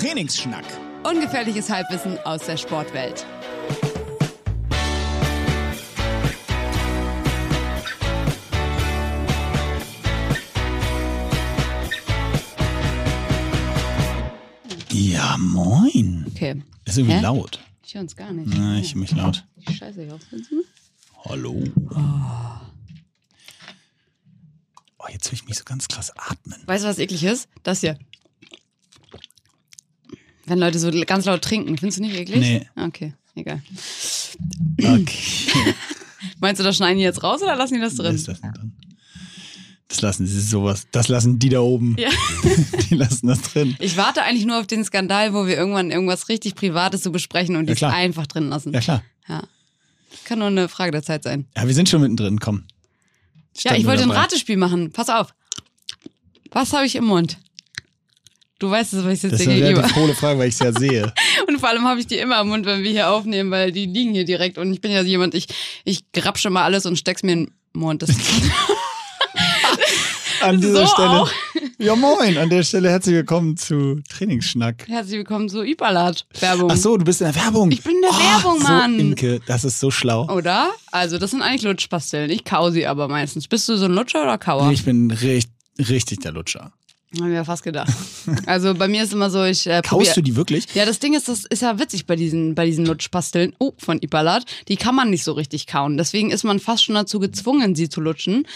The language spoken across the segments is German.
Trainingsschnack. Ungefährliches Halbwissen aus der Sportwelt. Ja, moin. Okay. Ist irgendwie Hä? laut. Ich höre uns gar nicht. Na, ich höre mich laut. Die Scheiße hier aufsetzen. Hallo. Oh, jetzt höre ich mich so ganz krass atmen. Weißt du, was eklig ist? Das hier. Wenn Leute so ganz laut trinken, findest du nicht eklig? Nee. Okay, egal. Okay. Meinst du, das schneiden die jetzt raus oder lassen die das drin? Das nicht drin? Das lassen sie sowas. Das lassen die da oben. Ja. Die lassen das drin. Ich warte eigentlich nur auf den Skandal, wo wir irgendwann irgendwas richtig Privates zu besprechen und die Ja, es klar. einfach drin lassen. Ja, klar. Ja. Kann nur eine Frage der Zeit sein. Ja, wir sind schon mittendrin. Komm. Ja, Stand ich wollte ein. Ratespiel machen. Pass auf. Was habe ich im Mund? Du weißt es, was ich jetzt Das ist eine Frage, weil ich es ja sehe. Und vor allem habe ich die immer im Mund, wenn wir hier aufnehmen, weil die liegen hier direkt. Und ich bin ja jemand, ich, ich grapsche mal alles und steck's mir in den Mund. Das An dieser So Stelle. auch. Ja, moin. An der Stelle herzlich willkommen zu Trainingsschnack. Herzlich willkommen zu Ipalat-Werbung. Ach so, du bist in der Werbung. Ich bin in der Werbung, so, Mann. Imke, das ist so schlau. Oder? Also, das sind eigentlich Lutschpastillen. Ich kau sie aber meistens. Bist du so ein Lutscher oder Kauer? Ich bin richtig, richtig der Lutscher. Hab ich mir fast gedacht. Also, bei mir ist immer so, ich äh, Kaust du die wirklich? Ja, das Ding ist, das ist ja witzig bei diesen, bei diesen Lutschpastillen. Oh, von Ipalat. Die kann man nicht so richtig kauen. Deswegen ist man fast schon dazu gezwungen, sie zu lutschen.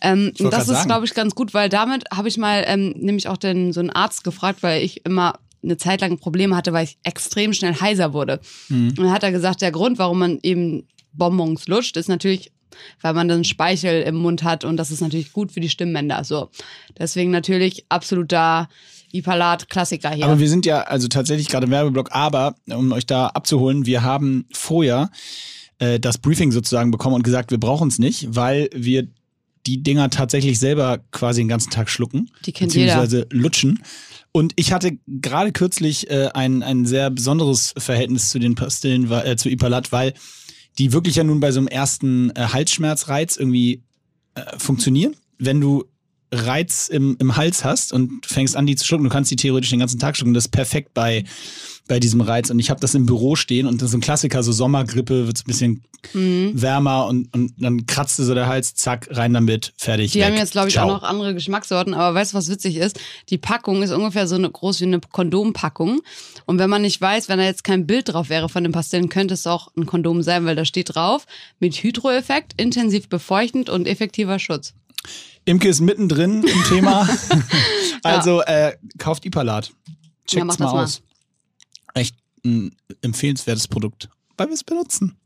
Ähm, und das ist, glaube ich, ganz gut, weil damit habe ich mal ähm, nämlich auch den, so einen Arzt gefragt, weil ich immer eine Zeit lang Probleme hatte, weil ich extrem schnell heiser wurde. Und dann hat er gesagt, der Grund, warum man eben Bonbons lutscht, ist natürlich, weil man dann Speichel im Mund hat und das ist natürlich gut für die Stimmbänder. So. Deswegen natürlich absoluter Ipalat-Klassiker hier. Aber wir sind ja also tatsächlich gerade im Werbeblock, aber um euch da abzuholen, wir haben vorher äh, das Briefing sozusagen bekommen und gesagt, wir brauchen es nicht, weil wir die Dinger tatsächlich selber quasi den ganzen Tag schlucken. Die kennt jeder. beziehungsweise lutschen. Und ich hatte gerade kürzlich äh, ein, ein sehr besonderes Verhältnis zu den Pastillen, äh, zu Ipalat, weil die wirklich ja nun bei so einem ersten äh, Halsschmerzreiz irgendwie äh, funktionieren. Wenn du Reiz im, im Hals hast und fängst an, die zu schlucken, du kannst die theoretisch den ganzen Tag schlucken. Das ist perfekt bei, bei diesem Reiz. Und ich habe das im Büro stehen und das ist ein Klassiker, so Sommergrippe, wird ein bisschen Mhm. wärmer und, und dann kratzt so der Hals, zack, rein damit, fertig. Die weg. haben jetzt, glaube ich, Ciao. auch noch andere Geschmackssorten, aber weißt du, was witzig ist? Die Packung ist ungefähr so eine, groß wie eine Kondompackung. Und wenn man nicht weiß, wenn da jetzt kein Bild drauf wäre von den Pastillen, könnte es auch ein Kondom sein, weil da steht drauf, mit Hydroeffekt, intensiv befeuchtend und effektiver Schutz. Imke ist mittendrin im Thema. also äh, kauft Ipalat. Checkt's Ja, mach mal, mal. aus. Echt ein empfehlenswertes Produkt, weil wir es benutzen.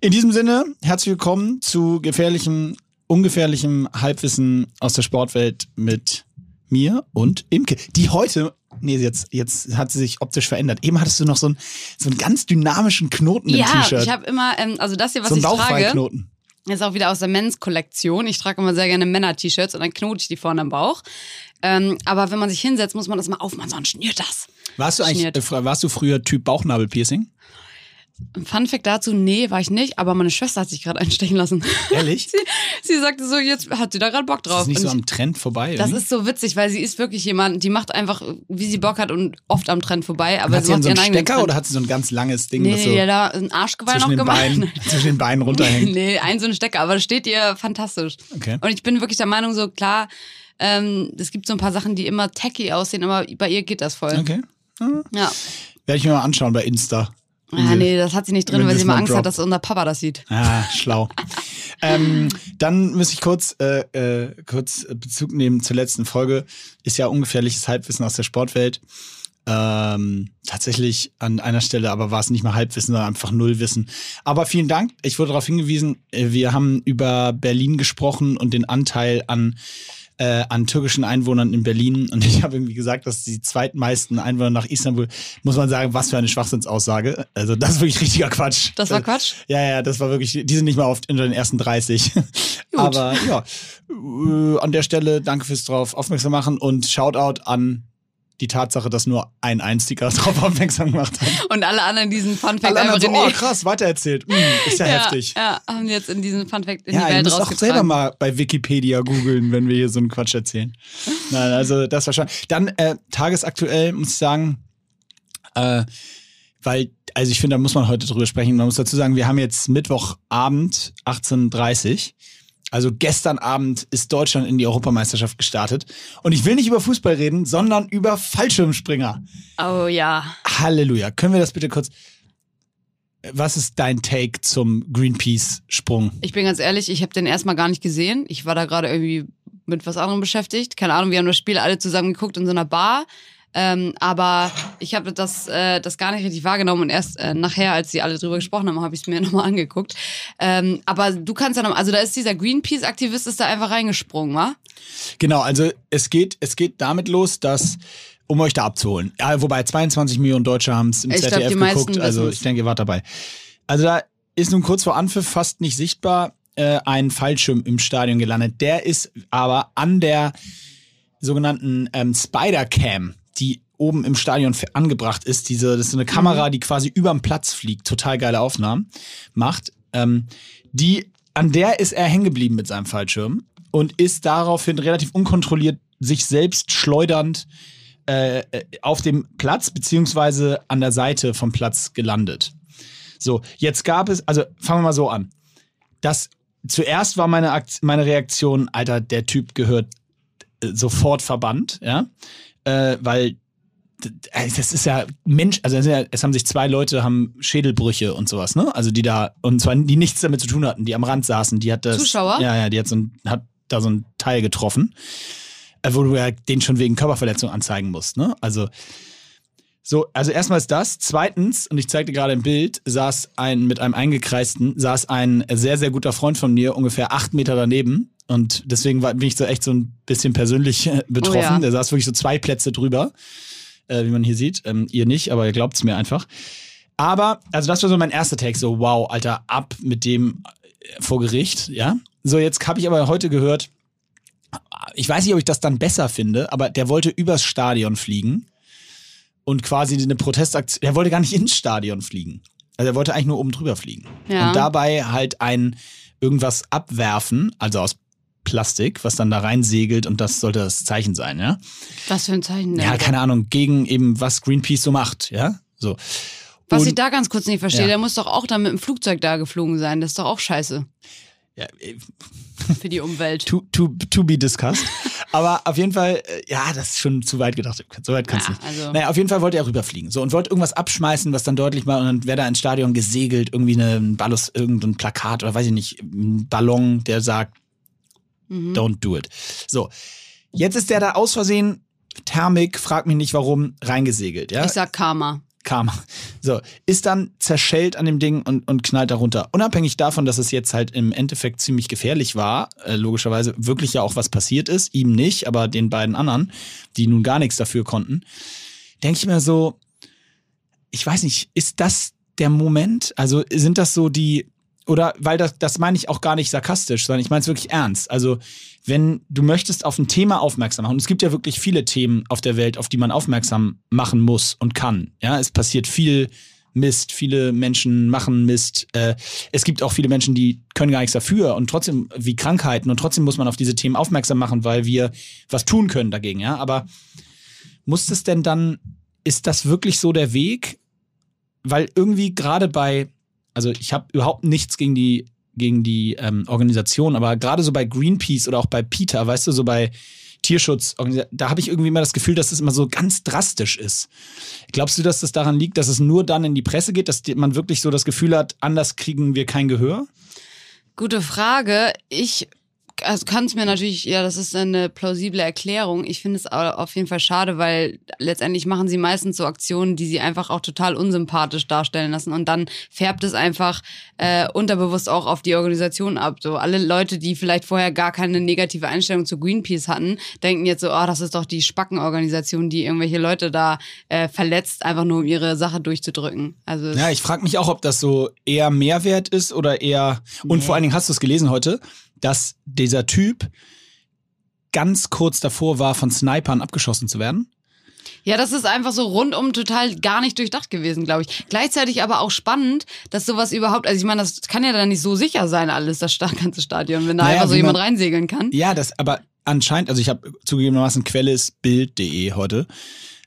In diesem Sinne, herzlich willkommen zu gefährlichem, ungefährlichem Halbwissen aus der Sportwelt mit mir und Imke, die heute, nee, jetzt, jetzt hat sie sich optisch verändert. Eben hattest du noch so einen, so einen ganz dynamischen Knoten im Ja, T-Shirt. ich habe immer, ähm, also das hier, was so ich trage, Bauchfreiknoten. Ist auch wieder aus der Men's-Kollektion. Ich trage immer sehr gerne Männer-T-Shirts und dann knote ich die vorne am Bauch. Ähm, aber wenn man sich hinsetzt, muss man das mal aufmachen, sonst schnürt das. Warst du eigentlich, äh, warst du früher Typ Bauchnabelpiercing? Ein Fun Fact dazu, nee, war ich nicht, aber meine Schwester hat sich gerade einstechen lassen. Ehrlich? sie, sie sagte so, jetzt hat sie da gerade Bock Das drauf. ist nicht Und so am Trend vorbei. das irgendwie? ist so witzig, weil sie ist wirklich jemand, die macht einfach, wie sie Bock hat und oft am Trend vorbei. Aber hat sie sie so einen Stecker Trend. oder hat sie so ein ganz langes Ding, Nee, das so da ein Arschgeweih noch gemacht. Beinen, zwischen den Beinen runterhängt? nee, ein so ein Stecker, aber das steht ihr fantastisch. Okay. Und ich bin wirklich der Meinung, so klar, ähm, es gibt so ein paar Sachen, die immer tacky aussehen, aber bei ihr geht das voll. Okay. Ja. Werde ich mir mal anschauen bei Insta. Ah, nee, das hat sie nicht drin, weil sie immer mal Angst droppt. hat, dass unser Papa das sieht. Ah, schlau. ähm, dann muss ich kurz, äh, äh, kurz Bezug nehmen zur letzten Folge. Ist ja ungefährliches Halbwissen aus der Sportwelt. Ähm, tatsächlich an einer Stelle, aber war es nicht mal Halbwissen, sondern einfach Nullwissen. Aber vielen Dank. Ich wurde darauf hingewiesen, äh, wir haben über Berlin gesprochen und den Anteil an äh, an türkischen Einwohnern in Berlin. Und ich habe irgendwie gesagt, dass die zweitmeisten Einwohner nach Istanbul, muss man sagen, was für eine Schwachsinnsaussage. Also das ist wirklich richtiger Quatsch. Das war Äh, Quatsch? Ja, ja, das war wirklich, die sind nicht mal oft unter den ersten 30. Aber ja, äh, an der Stelle danke fürs drauf aufmerksam machen und Shoutout an die Tatsache, dass nur ein einziger drauf aufmerksam gemacht hat. Und alle anderen diesen Fun Fact Alle anderen so, oh krass, weitererzählt. Hm, ist ja, heftig. Ja, haben jetzt in diesen Fun Fact in Ja, die Welt müsst auch selber mal bei Wikipedia googeln, wenn wir hier so einen Quatsch erzählen. Nein, also das war schon. Dann äh, tagesaktuell muss ich sagen, Äh, weil, also ich finde, da muss man heute drüber sprechen. Man muss dazu sagen, wir haben jetzt Mittwochabend 18.30 Also gestern Abend ist Deutschland in die Europameisterschaft gestartet. Und ich will nicht über Fußball reden, sondern über Fallschirmspringer. Oh ja. Halleluja. Können wir das bitte kurz. Was ist dein Take zum Greenpeace-Sprung? Ich bin ganz ehrlich, ich habe den erstmal gar nicht gesehen. Ich war da gerade irgendwie mit was anderem beschäftigt. Keine Ahnung, wir haben das Spiel alle zusammen geguckt in so einer Bar. Ähm, aber ich habe das, äh, das gar nicht richtig wahrgenommen und erst äh, nachher, als sie alle drüber gesprochen haben, habe ich es mir nochmal angeguckt. Ähm, aber du kannst ja noch, also da ist dieser Greenpeace-Aktivist ist da einfach reingesprungen, wa? Genau, also es geht, es geht damit los, dass um euch da abzuholen. Ja, wobei 22 Millionen Deutsche haben es im Ich glaub, ZDF meisten geguckt. Also ich denke, ihr wart dabei. Also da ist nun kurz vor Anpfiff fast nicht sichtbar äh, ein Fallschirm im Stadion gelandet. Der ist aber an der sogenannten ähm, Spider-Cam, die oben im Stadion angebracht ist. Diese, das ist so eine Kamera, die quasi überm Platz fliegt, total geile Aufnahmen macht. Ähm, die, an der ist er hängen geblieben mit seinem Fallschirm und ist daraufhin relativ unkontrolliert sich selbst schleudernd äh, äh, auf dem Platz beziehungsweise an der Seite vom Platz gelandet. So, jetzt gab es, also fangen wir mal so an. Das zuerst war meine, Akt, meine Reaktion, Alter, der Typ gehört äh, sofort verbannt, ja, äh, weil das ist ja Mensch, also ja, es haben sich zwei Leute haben Schädelbrüche und sowas, ne? Also die da und zwar die nichts damit zu tun hatten, die am Rand saßen, die hat das Zuschauer? Ja, ja, die hat so ein, hat da so ein Teil getroffen, äh, wo du ja den schon wegen Körperverletzung anzeigen musst, ne? Also so, also erstmal ist das. Zweitens, und ich zeigte gerade ein Bild, saß ein, mit einem eingekreisten, saß ein sehr, sehr guter Freund von mir, ungefähr acht Meter daneben. Und deswegen war, bin ich so echt so ein bisschen persönlich äh, betroffen. Oh ja. Der saß wirklich so zwei Plätze drüber, äh, wie man hier sieht. Ähm, ihr nicht, aber ihr glaubt es mir einfach. Aber, also das war so mein erster Take, so wow, Alter, ab mit dem äh, vor Gericht, ja. So, jetzt habe ich aber heute gehört, ich weiß nicht, ob ich das dann besser finde, aber der wollte übers Stadion fliegen und quasi eine Protestaktion, der wollte gar nicht ins Stadion fliegen. Also er wollte eigentlich nur oben drüber fliegen. Ja. Und dabei halt ein irgendwas abwerfen, also aus Plastik, was dann da reinsegelt und das sollte das Zeichen sein, ja. Was für ein Zeichen? Ja, keine Ahnung, gegen eben was Greenpeace so macht, ja. So. Was Und- ich da ganz kurz nicht verstehe, Ja. der muss doch auch dann mit dem Flugzeug da geflogen sein. Das ist doch auch scheiße ja, äh, für die Umwelt. to, to, to be discussed. Aber auf jeden Fall, äh, ja, das ist schon zu weit gedacht. So weit kannst du Ja, nicht. also- Naja, auf jeden Fall wollte er rüberfliegen. So, und wollte irgendwas abschmeißen, was dann deutlich war. Und dann wäre da ins Stadion gesegelt, irgendwie eine, ein Ballus, irgendein Plakat oder weiß ich nicht, ein Ballon, der sagt, Mhm. don't do it. So. Jetzt ist der da aus Versehen, Thermik, frag mich nicht warum, reingesegelt, ja? Ich sag Karma. kam. So, ist dann zerschellt an dem Ding und, und knallt darunter. Unabhängig davon, dass es jetzt halt im Endeffekt ziemlich gefährlich war, äh, logischerweise wirklich ja auch was passiert ist, ihm nicht, aber den beiden anderen, die nun gar nichts dafür konnten, denke ich mir so, ich weiß nicht, ist das der Moment? Also sind das so die, oder weil das, das meine ich auch gar nicht sarkastisch, sondern ich meine es wirklich ernst. Also wenn du möchtest auf ein Thema aufmerksam machen, und es gibt ja wirklich viele Themen auf der Welt, auf die man aufmerksam machen muss und kann. Ja, es passiert viel Mist, viele Menschen machen Mist. Äh, es gibt auch viele Menschen, die können gar nichts dafür und trotzdem wie Krankheiten und trotzdem muss man auf diese Themen aufmerksam machen, weil wir was tun können dagegen. Ja, aber muss es denn dann, ist das wirklich so der Weg? Weil irgendwie gerade bei, also ich habe überhaupt nichts gegen die gegen die ähm, Organisation, aber gerade so bei Greenpeace oder auch bei PETA, weißt du, so bei Tierschutz, da habe ich irgendwie immer das Gefühl, dass es immer so ganz drastisch ist. Glaubst du, dass das daran liegt, dass es nur dann in die Presse geht, dass man wirklich so das Gefühl hat, anders kriegen wir kein Gehör? Gute Frage. Ich also kann es mir natürlich, ja, das ist eine plausible Erklärung. Ich finde es au- auf jeden Fall schade, weil letztendlich machen sie meistens so Aktionen, die sie einfach auch total unsympathisch darstellen lassen. Und dann färbt es einfach äh, unterbewusst auch auf die Organisation ab. So alle Leute, die vielleicht vorher gar keine negative Einstellung zu Greenpeace hatten, denken jetzt so, oh, das ist doch die Spackenorganisation, die irgendwelche Leute da äh, verletzt, einfach nur um ihre Sache durchzudrücken. Also Ja, ich frage mich auch, ob das so eher Mehrwert ist oder eher. Und vor allen Dingen hast du es gelesen heute, dass dieser Typ ganz kurz davor war, von Snipern abgeschossen zu werden. Ja, das ist einfach so rundum total gar nicht durchdacht gewesen, glaube ich. Gleichzeitig aber auch spannend, dass sowas überhaupt, also ich meine, das kann ja dann nicht so sicher sein, alles, das ganze Stadion, wenn da Naja, einfach so jemand man- reinsegeln kann. Ja, das, aber anscheinend, also ich habe zugegebenermaßen Quelle ist Bild.de heute.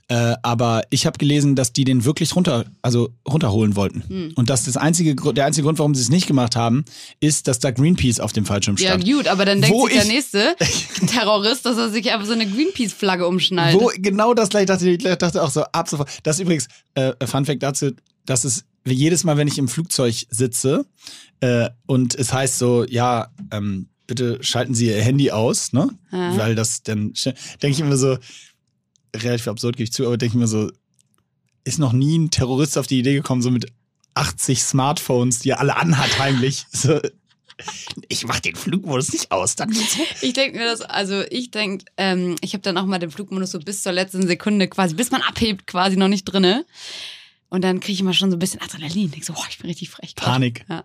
Äh, aber ich habe gelesen, dass die den wirklich runter, also runterholen wollten. Hm. Und dass das einzige, der einzige Grund, warum sie es nicht gemacht haben, ist, dass da Greenpeace auf dem Fallschirm Ja, stand. gut, aber dann denkt Wo sich der nächste Terrorist, dass er sich einfach so eine Greenpeace-Flagge umschnallt. Wo genau das gleich dachte ich dachte auch so ab sofort. Das ist übrigens äh, Fun Fact dazu, dass es wie jedes Mal, wenn ich im Flugzeug sitze äh, und es heißt so, ja, ähm, bitte schalten Sie Ihr Handy aus, ne? Ja. Weil das dann denke ich immer so relativ absurd gebe ich zu, aber denke ich mir so ist noch nie ein Terrorist auf die Idee gekommen, so mit 80 Smartphones, die er alle anhat heimlich. So, ich mach den Flugmodus nicht aus, dann geht's. Ich denke mir das, also ich denke, ähm, ich habe dann auch mal den Flugmodus so bis zur letzten Sekunde quasi, bis man abhebt, quasi noch nicht drinne. Und dann kriege ich immer schon so ein bisschen Adrenalin. Denk so, boah, ich bin richtig frech. grad. Panik. Ja.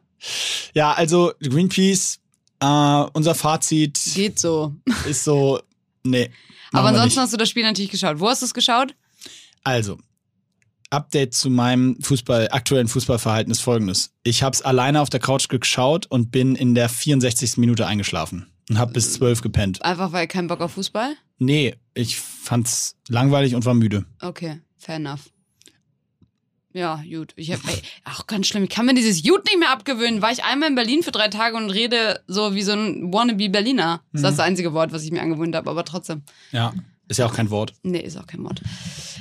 Ja, also Greenpeace, äh, unser Fazit Geht so. ist so, nee. Aber ansonsten hast du das Spiel natürlich geschaut. Wo hast du es geschaut? Also, Update zu meinem Fußball, aktuellen Fußballverhalten ist folgendes. Ich habe es alleine auf der Couch geschaut und bin in der 64. Minute eingeschlafen und habe bis 12 gepennt. Einfach weil kein Bock auf Fußball? Nee, ich fand's langweilig und war müde. Okay, fair enough. Ja, gut. Ich hab, ey, auch ganz schlimm. Ich kann mir dieses Gut nicht mehr abgewöhnen. War ich einmal in Berlin für drei Tage und rede so wie so ein wannabe Berliner. Das ist das einzige Wort, was ich mir angewöhnt habe, aber trotzdem. Ja, ist ja auch kein Wort. Nee, ist auch kein Wort.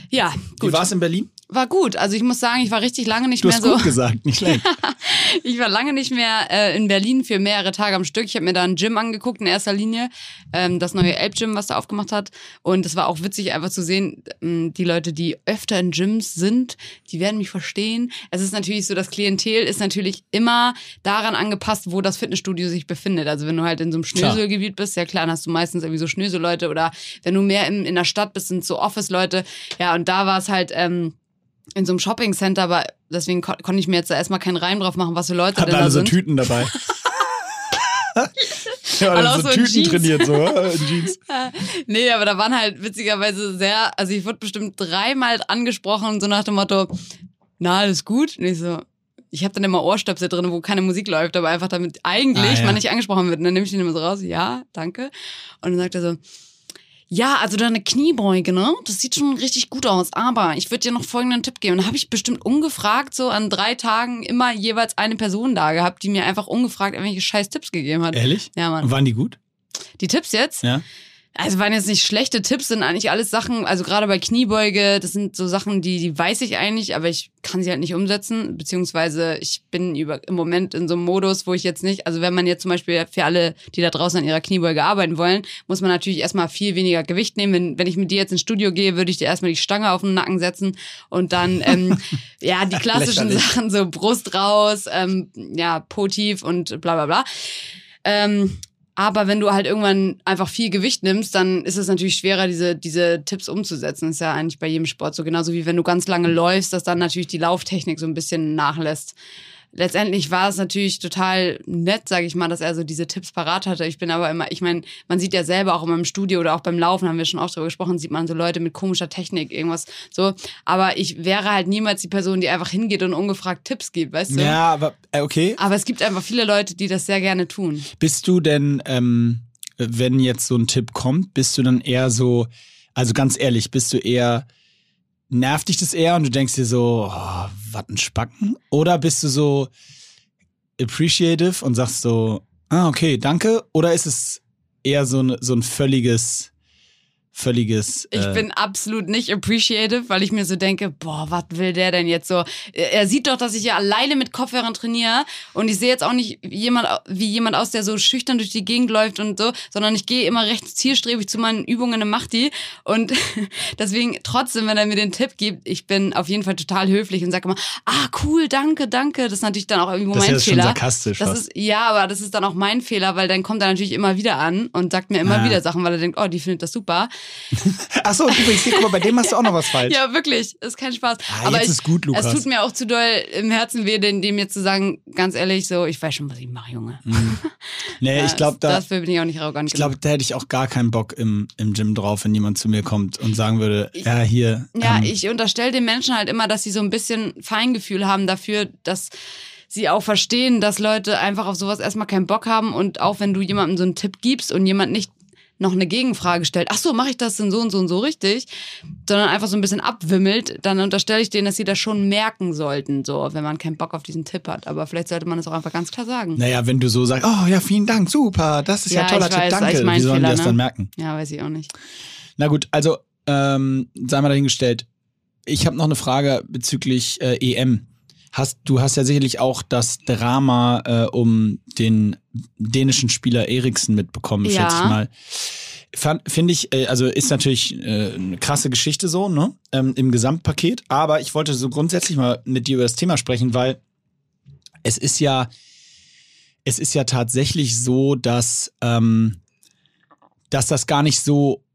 Ja, Wie gut. war's in Berlin? War gut. Also ich muss sagen, ich war richtig lange nicht Du mehr hast so. gut gesagt, nicht schlecht. Ich war lange nicht mehr äh, in Berlin für mehrere Tage am Stück. Ich habe mir da ein Gym angeguckt in erster Linie, ähm, das neue Elb-Gym, was da aufgemacht hat. Und es war auch witzig, einfach zu sehen, ähm, die Leute, die öfter in Gyms sind, die werden mich verstehen. Es ist natürlich so, das Klientel ist natürlich immer daran angepasst, wo das Fitnessstudio sich befindet. Also wenn du halt in so einem. Schnöselgebiet bist, ja klar, dann hast du meistens irgendwie so Schnöselleute oder wenn du mehr in, in der Stadt bist, sind so Office-Leute. Ja, und da war es halt ähm, in so einem Shopping-Center, aber deswegen kon konnte ich mir jetzt da erstmal keinen Reim drauf machen, was für Leute Hatten denn da alle so sind. Tüten dabei. ja, Alle so so Tüten Jeans. trainiert, so in Jeans. Nee, aber da waren halt witzigerweise sehr, also ich wurde bestimmt dreimal angesprochen, so nach dem Motto, na, alles gut? Und ich so, ich habe dann immer Ohrstöpsel drin, wo keine Musik läuft, aber einfach damit eigentlich Ah, ja. man nicht angesprochen wird. Und dann nehme ich den immer so raus, ja, danke. Und dann sagt er so, ja, also deine Kniebeuge, ne? Das sieht schon richtig gut aus, aber ich würde dir noch folgenden Tipp geben. Da habe ich bestimmt ungefragt so an drei Tagen immer jeweils eine Person da gehabt, die mir einfach ungefragt irgendwelche scheiß Tipps gegeben hat. Ehrlich? Ja, Mann. Und waren die gut? Die Tipps jetzt? Ja. Also waren jetzt nicht schlechte Tipps, sind eigentlich alles Sachen, also gerade bei Kniebeuge, das sind so Sachen, die, die weiß ich eigentlich, aber ich kann sie halt nicht umsetzen, beziehungsweise ich bin über, im Moment in so einem Modus, wo ich jetzt nicht, also wenn man jetzt zum Beispiel für alle, die da draußen an ihrer Kniebeuge arbeiten wollen, muss man natürlich erstmal viel weniger Gewicht nehmen. Wenn, wenn ich mit dir jetzt ins Studio gehe, würde ich dir erstmal die Stange auf den Nacken setzen und dann, ähm, ja, die klassischen. Sachen, so Brust raus, ähm, ja, Po tief und bla bla bla. Ähm, aber wenn du halt irgendwann einfach viel Gewicht nimmst, dann ist es natürlich schwerer, diese, diese Tipps umzusetzen. Das ist ja eigentlich bei jedem Sport so. Genauso wie wenn du ganz lange läufst, dass dann natürlich die Lauftechnik so ein bisschen nachlässt. Letztendlich war es natürlich total nett, sage ich mal, dass er so diese Tipps parat hatte. Ich bin aber immer, ich meine, man sieht ja selber auch immer im Studio oder auch beim Laufen, haben wir schon oft drüber gesprochen, sieht man so Leute mit komischer Technik, irgendwas so. Aber ich wäre halt niemals die Person, die einfach hingeht und ungefragt Tipps gibt, weißt du? Ja, aber äh, okay. Aber es gibt einfach viele Leute, die das sehr gerne tun. Bist du denn, ähm, wenn jetzt so ein Tipp kommt, bist du dann eher so, also ganz ehrlich, bist du eher, nervt dich das eher und du denkst dir so, oh, was ein Spacken? Oder bist du so appreciative und sagst so, ah, okay, danke? Oder ist es eher so, ein- so ein völliges, völliges. Ich äh, bin absolut nicht appreciative, weil ich mir so denke, boah, was will der denn jetzt so? Er sieht doch, dass ich ja alleine mit Kopfhörern trainiere und ich sehe jetzt auch nicht jemand, wie jemand aus, der so schüchtern durch die Gegend läuft und so, sondern ich gehe immer recht zielstrebig zu meinen Übungen im Machti und deswegen trotzdem, wenn er mir den Tipp gibt, ich bin auf jeden Fall total höflich und sage immer, ah, cool, danke, danke. Das ist natürlich dann auch irgendwo das ist mein schon Fehler. sarkastisch. Das fast. ist, ja, aber das ist dann auch mein Fehler, weil dann kommt er natürlich immer wieder an und sagt mir immer Ah. wieder Sachen, weil er denkt, oh, die findet das super. Achso, übrigens, hier, guck mal, bei dem hast du auch noch was falsch. Ja, wirklich, ist kein Spaß. Ah, aber jetzt ich, ist gut, Lukas. es tut mir auch zu doll im Herzen weh, den- dem jetzt zu sagen, ganz ehrlich, so, ich weiß schon, was ich mache, Junge. nee, Ja, ich glaube, da. Dafür bin ich auch nicht arrogant Ich glaube, da hätte ich auch gar keinen Bock im, im Gym drauf, wenn jemand zu mir kommt und sagen würde, ja, hier. Ja, ähm, ich unterstelle den Menschen halt immer, dass sie so ein bisschen Feingefühl haben dafür, dass sie auch verstehen, dass Leute einfach auf sowas erstmal keinen Bock haben und auch wenn du jemandem so einen Tipp gibst und jemand nicht noch eine Gegenfrage stellt, ach so, mache ich das denn so und so und so richtig, sondern einfach so ein bisschen abwimmelt, dann unterstelle ich denen, dass sie das schon merken sollten, so, wenn man keinen Bock auf diesen Tipp hat. Aber vielleicht sollte man das auch einfach ganz klar sagen. Naja, wenn du so sagst, oh ja, vielen Dank, super, das ist ja, ja toller Tipp, danke. Wie sollen die das ne? dann merken? Ja, weiß ich auch nicht. Na gut, also ähm, sei mal dahingestellt. Ich habe noch eine Frage bezüglich äh, EM. Hast, du hast ja sicherlich auch das Drama äh, um den dänischen Spieler Eriksen mitbekommen, ja. schätze ich mal. Finde ich, äh, also ist natürlich äh, eine krasse Geschichte so, ne? Ähm, Im Gesamtpaket. Aber ich wollte so grundsätzlich mal mit dir über das Thema sprechen, weil es ist ja, es ist ja tatsächlich so, dass, ähm, dass das gar nicht so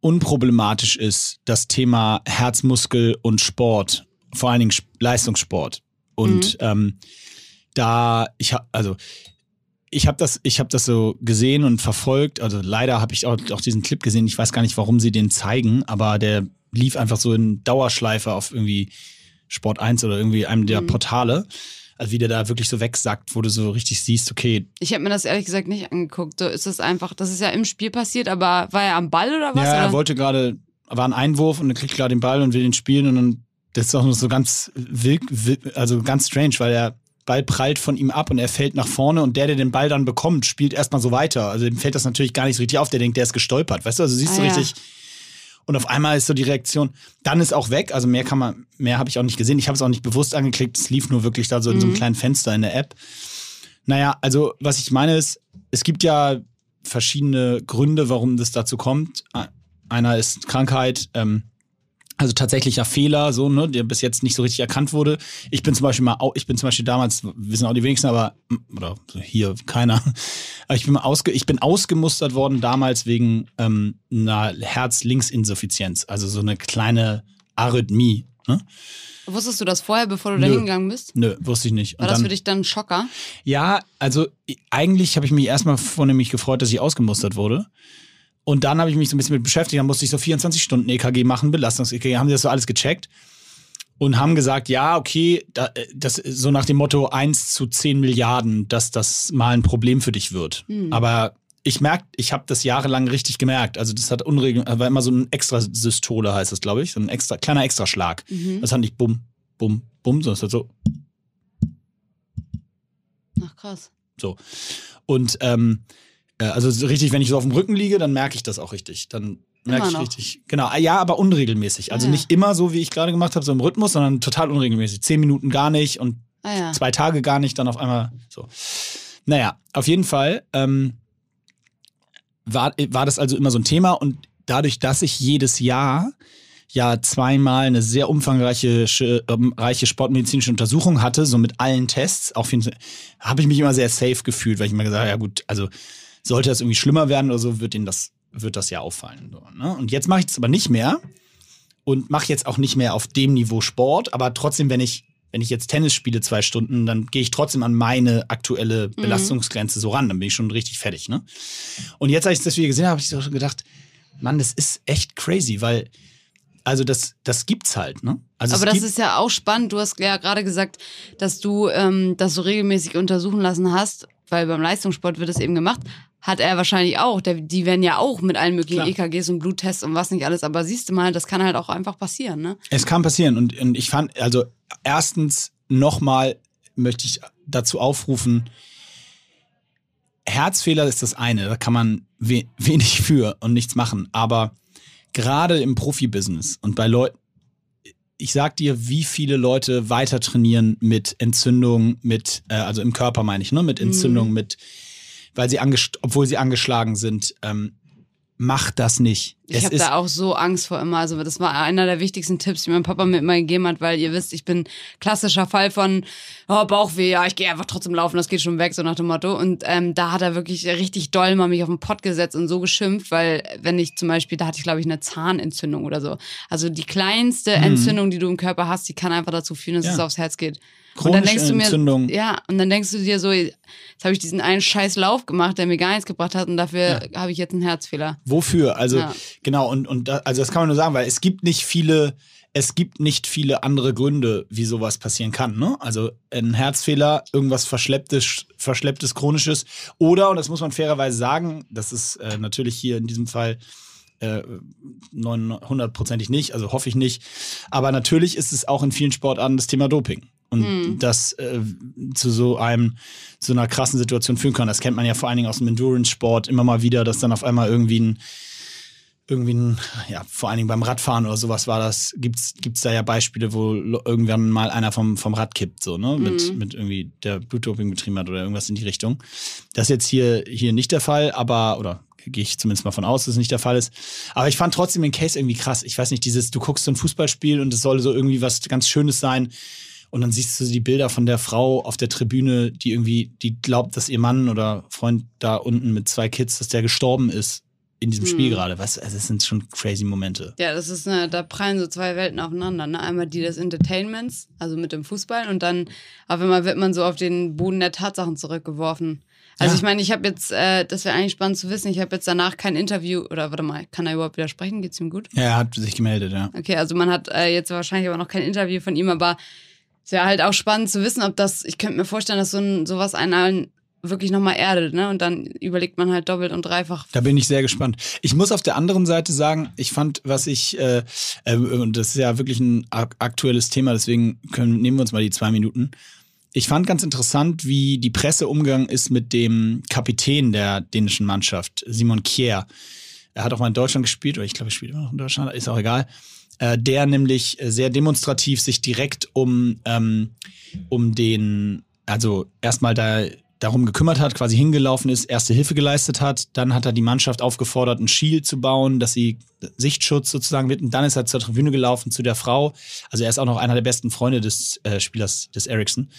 unproblematisch ist, das Thema Herzmuskel und Sport, vor allen Dingen Leistungssport. Und mhm. ähm, da, ich habe, also ich habe das, ich habe das so gesehen und verfolgt. Also leider habe ich auch, auch diesen Clip gesehen. Ich weiß gar nicht, warum sie den zeigen, aber der lief einfach so in Dauerschleife auf irgendwie Sport 1 oder irgendwie einem der mhm. Portale. Also wie der da wirklich so wegsackt, wo du so richtig siehst, okay. Ich habe mir das ehrlich gesagt nicht angeguckt. So ist das einfach, das ist ja im Spiel passiert, aber war er am Ball oder was? Ja, oder? er wollte gerade, war ein Einwurf und er kriegt gerade den Ball und will den spielen und dann, das ist auch nur so ganz wild, also ganz strange, weil er Ball prallt von ihm ab und er fällt nach vorne und der, der den Ball dann bekommt, spielt erstmal so weiter. Also dem fällt das natürlich gar nicht so richtig auf, der denkt, der ist gestolpert. Weißt du, also siehst ah, du richtig. Ja. Und auf einmal ist so die Reaktion, dann ist auch weg. Also mehr kann man, mehr habe ich auch nicht gesehen. Ich habe es auch nicht bewusst angeklickt. Es lief nur wirklich da so in so einem mhm. kleinen Fenster in der App. Naja, also was ich meine ist, es gibt ja verschiedene Gründe, warum das dazu kommt. Einer ist Krankheit, ähm, also tatsächlicher Fehler, so, ne, der bis jetzt nicht so richtig erkannt wurde. Ich bin zum Beispiel mal, ich bin zum Beispiel damals, wissen auch die wenigsten, aber, oder hier keiner, aber ich bin, mal ausge, ich bin ausgemustert worden damals wegen ähm, einer Herz-Links-Insuffizienz, also so eine kleine Arrhythmie. Ne? Wusstest du das vorher, bevor du da hingegangen bist? Nö, wusste ich nicht. War das für dich dann ein Schocker? Ja, also eigentlich habe ich mich erstmal vornehmlich gefreut, dass ich ausgemustert wurde. Und dann habe ich mich so ein bisschen mit beschäftigt. Dann musste ich so 24 Stunden EKG machen, Belastungs-EKG. Haben die das so alles gecheckt und haben gesagt, ja, okay, da, das so nach dem Motto 1 zu 10 Milliarden, dass das mal ein Problem für dich wird. Mhm. Aber ich merke, ich habe das jahrelang richtig gemerkt. Also das hat unregel, war immer so ein Extrasystole heißt das, glaube ich, so ein extra kleiner Extraschlag. Mhm. Das hat nicht bumm, bumm, bumm, sondern es hat so. Ach krass. So und ähm, äh, also richtig, wenn ich so auf dem Rücken liege, dann merke ich das auch richtig. Dann merke ich richtig. Genau, ah, ja, aber unregelmäßig. Also ah, ja. nicht immer so, wie ich gerade gemacht habe, so im Rhythmus, sondern total unregelmäßig. Zehn Minuten gar nicht und ah, ja. zwei Tage gar nicht, dann auf einmal so. Naja, auf jeden Fall ähm, war, war das also immer so ein Thema und dadurch, dass ich jedes Jahr ja zweimal eine sehr umfangreiche ähm, reiche sportmedizinische Untersuchung hatte, so mit allen Tests, auch habe ich mich immer sehr safe gefühlt, weil ich immer gesagt habe, ja gut, also sollte das irgendwie schlimmer werden oder so, wird ihnen das, wird das ja auffallen. So, ne? Und jetzt mache ich das aber nicht mehr und mache jetzt auch nicht mehr auf dem Niveau Sport, aber trotzdem, wenn ich wenn ich jetzt Tennis spiele zwei Stunden, dann gehe ich trotzdem an meine aktuelle mhm. Belastungsgrenze so ran. Dann bin ich schon richtig fertig. Ne? Und jetzt, als ich das wieder gesehen habe, habe ich so gedacht, Mann, das ist echt crazy, weil also das, das gibt's halt, ne? Also Aber das ist ja auch spannend. Du hast ja gerade gesagt, dass du ähm, das so regelmäßig untersuchen lassen hast, weil beim Leistungssport wird es eben gemacht hat er wahrscheinlich auch. Der, die werden ja auch mit allen möglichen Klar. EKGs und Bluttests und was nicht alles. Aber siehst du mal, das kann halt auch einfach passieren, ne? Es kann passieren. Und, und ich fand, also erstens nochmal möchte ich dazu aufrufen, Herzfehler ist das eine, da kann man we wenig für und nichts machen. Aber gerade im Profibusiness und bei Leuten, ich sag dir, wie viele Leute weiter trainieren mit Entzündung, mit, äh, also im Körper meine ich, ne, mit Entzündung, mhm. mit weil sie obwohl sie angeschlagen sind. Ähm, macht das nicht. Ich habe da auch so Angst vor immer. Also das war einer der wichtigsten Tipps, die mein Papa mir immer gegeben hat, weil ihr wisst, ich bin klassischer Fall von oh, Bauchweh, ja, ich gehe einfach trotzdem laufen, das geht schon weg, so nach dem Motto. Und ähm, da hat er wirklich richtig doll mal mich auf den Pott gesetzt und so geschimpft, weil wenn ich zum Beispiel, da hatte ich glaube ich eine Zahnentzündung oder so. Also die kleinste mhm. Entzündung, die du im Körper hast, die kann einfach dazu führen, dass ja. es aufs Herz geht. Chronische und dann denkst du mir, Entzündung. ja, und dann denkst du dir so, jetzt habe ich diesen einen scheiß Lauf gemacht, der mir gar nichts gebracht hat und dafür ja. habe ich jetzt einen Herzfehler. Wofür? Also ja. genau und und da, also das kann man nur sagen, weil es gibt nicht viele es gibt nicht viele andere Gründe, wie sowas passieren kann. Ne? Also ein Herzfehler, irgendwas verschlepptes, verschlepptes chronisches oder und das muss man fairerweise sagen, das ist äh, natürlich hier in diesem Fall äh, hundertprozentig nicht, also hoffe ich nicht. Aber natürlich ist es auch in vielen Sportarten das Thema Doping. Und mhm. das äh, zu so einem, so einer krassen Situation führen kann. Das kennt man ja vor allen Dingen aus dem Endurance-Sport immer mal wieder, dass dann auf einmal irgendwie ein irgendwie ein, ja, vor allen Dingen beim Radfahren oder sowas war das, gibt's, gibt's da ja Beispiele, wo irgendwann mal einer vom, vom Rad kippt, so, ne, mit, mhm. mit irgendwie der Blutdoping betrieben hat oder irgendwas in die Richtung. Das ist jetzt hier, hier nicht der Fall, aber, oder gehe ich zumindest mal von aus, dass es nicht der Fall ist. Aber ich fand trotzdem den Case irgendwie krass. Ich weiß nicht, dieses, du guckst so ein Fußballspiel und es soll so irgendwie was ganz Schönes sein. Und dann siehst du die Bilder von der Frau auf der Tribüne, die irgendwie, die glaubt, dass ihr Mann oder Freund da unten mit zwei Kids, dass der gestorben ist in diesem Spiel hm. gerade. Was, also das sind schon crazy Momente. Ja, das ist eine, da prallen so zwei Welten aufeinander. Ne? Einmal die des Entertainments, also mit dem Fußball, und dann auf einmal wird man so auf den Boden der Tatsachen zurückgeworfen. Also ja. ich meine, ich habe jetzt, äh, das wäre eigentlich spannend zu wissen, ich habe jetzt danach kein Interview, oder warte mal, kann er überhaupt widersprechen? Geht's ihm gut? Ja, er hat sich gemeldet, ja. Okay, also man hat äh, jetzt wahrscheinlich aber noch kein Interview von ihm, aber es wäre halt auch spannend zu wissen, ob das, ich könnte mir vorstellen, dass so ein, sowas einen wirklich nochmal erdet, ne? Und dann überlegt man halt doppelt und dreifach. Da bin ich sehr gespannt. Ich muss auf der anderen Seite sagen, ich fand, was ich, äh, äh, und das ist ja wirklich ein aktuelles Thema, deswegen können, nehmen wir uns mal die zwei Minuten. Ich fand ganz interessant, wie die Presse umgegangen ist mit dem Kapitän der dänischen Mannschaft, Simon Kjær. Er hat auch mal in Deutschland gespielt, oder ich glaube, er spielt immer noch in Deutschland, ist auch egal. Äh, der nämlich sehr demonstrativ sich direkt um, ähm, um den, also erstmal da darum gekümmert hat, quasi hingelaufen ist, erste Hilfe geleistet hat. Dann hat er die Mannschaft aufgefordert, ein Shield zu bauen, dass sie Sichtschutz sozusagen wird. Und dann ist er zur Tribüne gelaufen zu der Frau. Also er ist auch noch einer der besten Freunde des äh, Spielers, des Ericsson.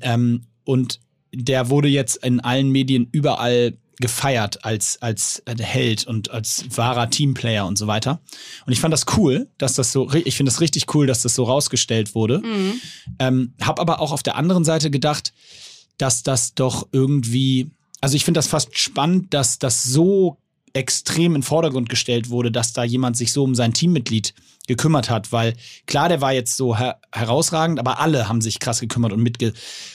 Ähm, und der wurde jetzt in allen Medien überall gefeiert als, als Held und als wahrer Teamplayer und so weiter. Und ich fand das cool, dass das so, ich finde das richtig cool, dass das so rausgestellt wurde. Mhm. Ähm, hab aber auch auf der anderen Seite gedacht, dass das doch irgendwie, also ich finde das fast spannend, dass das so extrem in Vordergrund gestellt wurde, dass da jemand sich so um sein Teammitglied gekümmert hat, weil klar, der war jetzt so her herausragend, aber alle haben sich krass gekümmert und mitge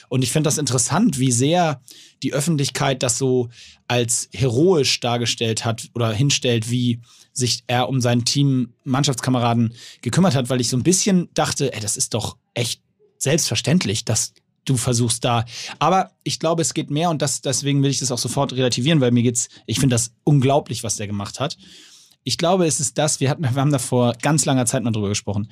und ich finde das interessant, wie sehr die Öffentlichkeit das so als heroisch dargestellt hat oder hinstellt, wie sich er um sein Team Mannschaftskameraden gekümmert hat, weil ich so ein bisschen dachte, ey, das ist doch echt selbstverständlich, dass du versuchst da. Aber ich glaube, es geht mehr und das, deswegen will ich das auch sofort relativieren, weil mir geht's, ich finde das unglaublich, was der gemacht hat. Ich glaube, es ist das, wir hatten, wir haben da vor ganz langer Zeit mal drüber gesprochen.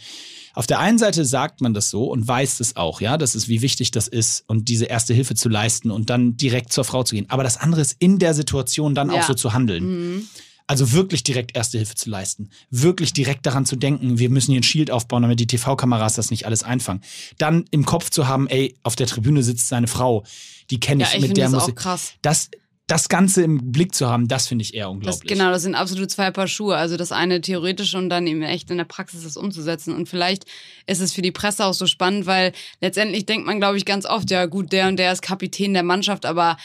Auf der einen Seite sagt man das so und weiß es auch, ja, das ist, wie wichtig das ist und diese erste Hilfe zu leisten und dann direkt zur Frau zu gehen. Aber das andere ist, in der Situation dann ja. auch so zu handeln. Mhm. Also wirklich direkt Erste Hilfe zu leisten. Wirklich direkt daran zu denken, wir müssen hier ein Shield aufbauen, damit die TV-Kameras das nicht alles einfangen. Dann im Kopf zu haben, ey, auf der Tribüne sitzt seine Frau, die kenne ich, ja, ich mit der das muss auch krass. Das, das Ganze im Blick zu haben, das finde ich eher unglaublich. Das, genau, das sind absolut zwei Paar Schuhe. Also das eine theoretisch und dann eben echt in der Praxis das umzusetzen. Und vielleicht ist es für die Presse auch so spannend, weil letztendlich denkt man, glaube ich, ganz oft, ja gut, der und der ist Kapitän der Mannschaft, aber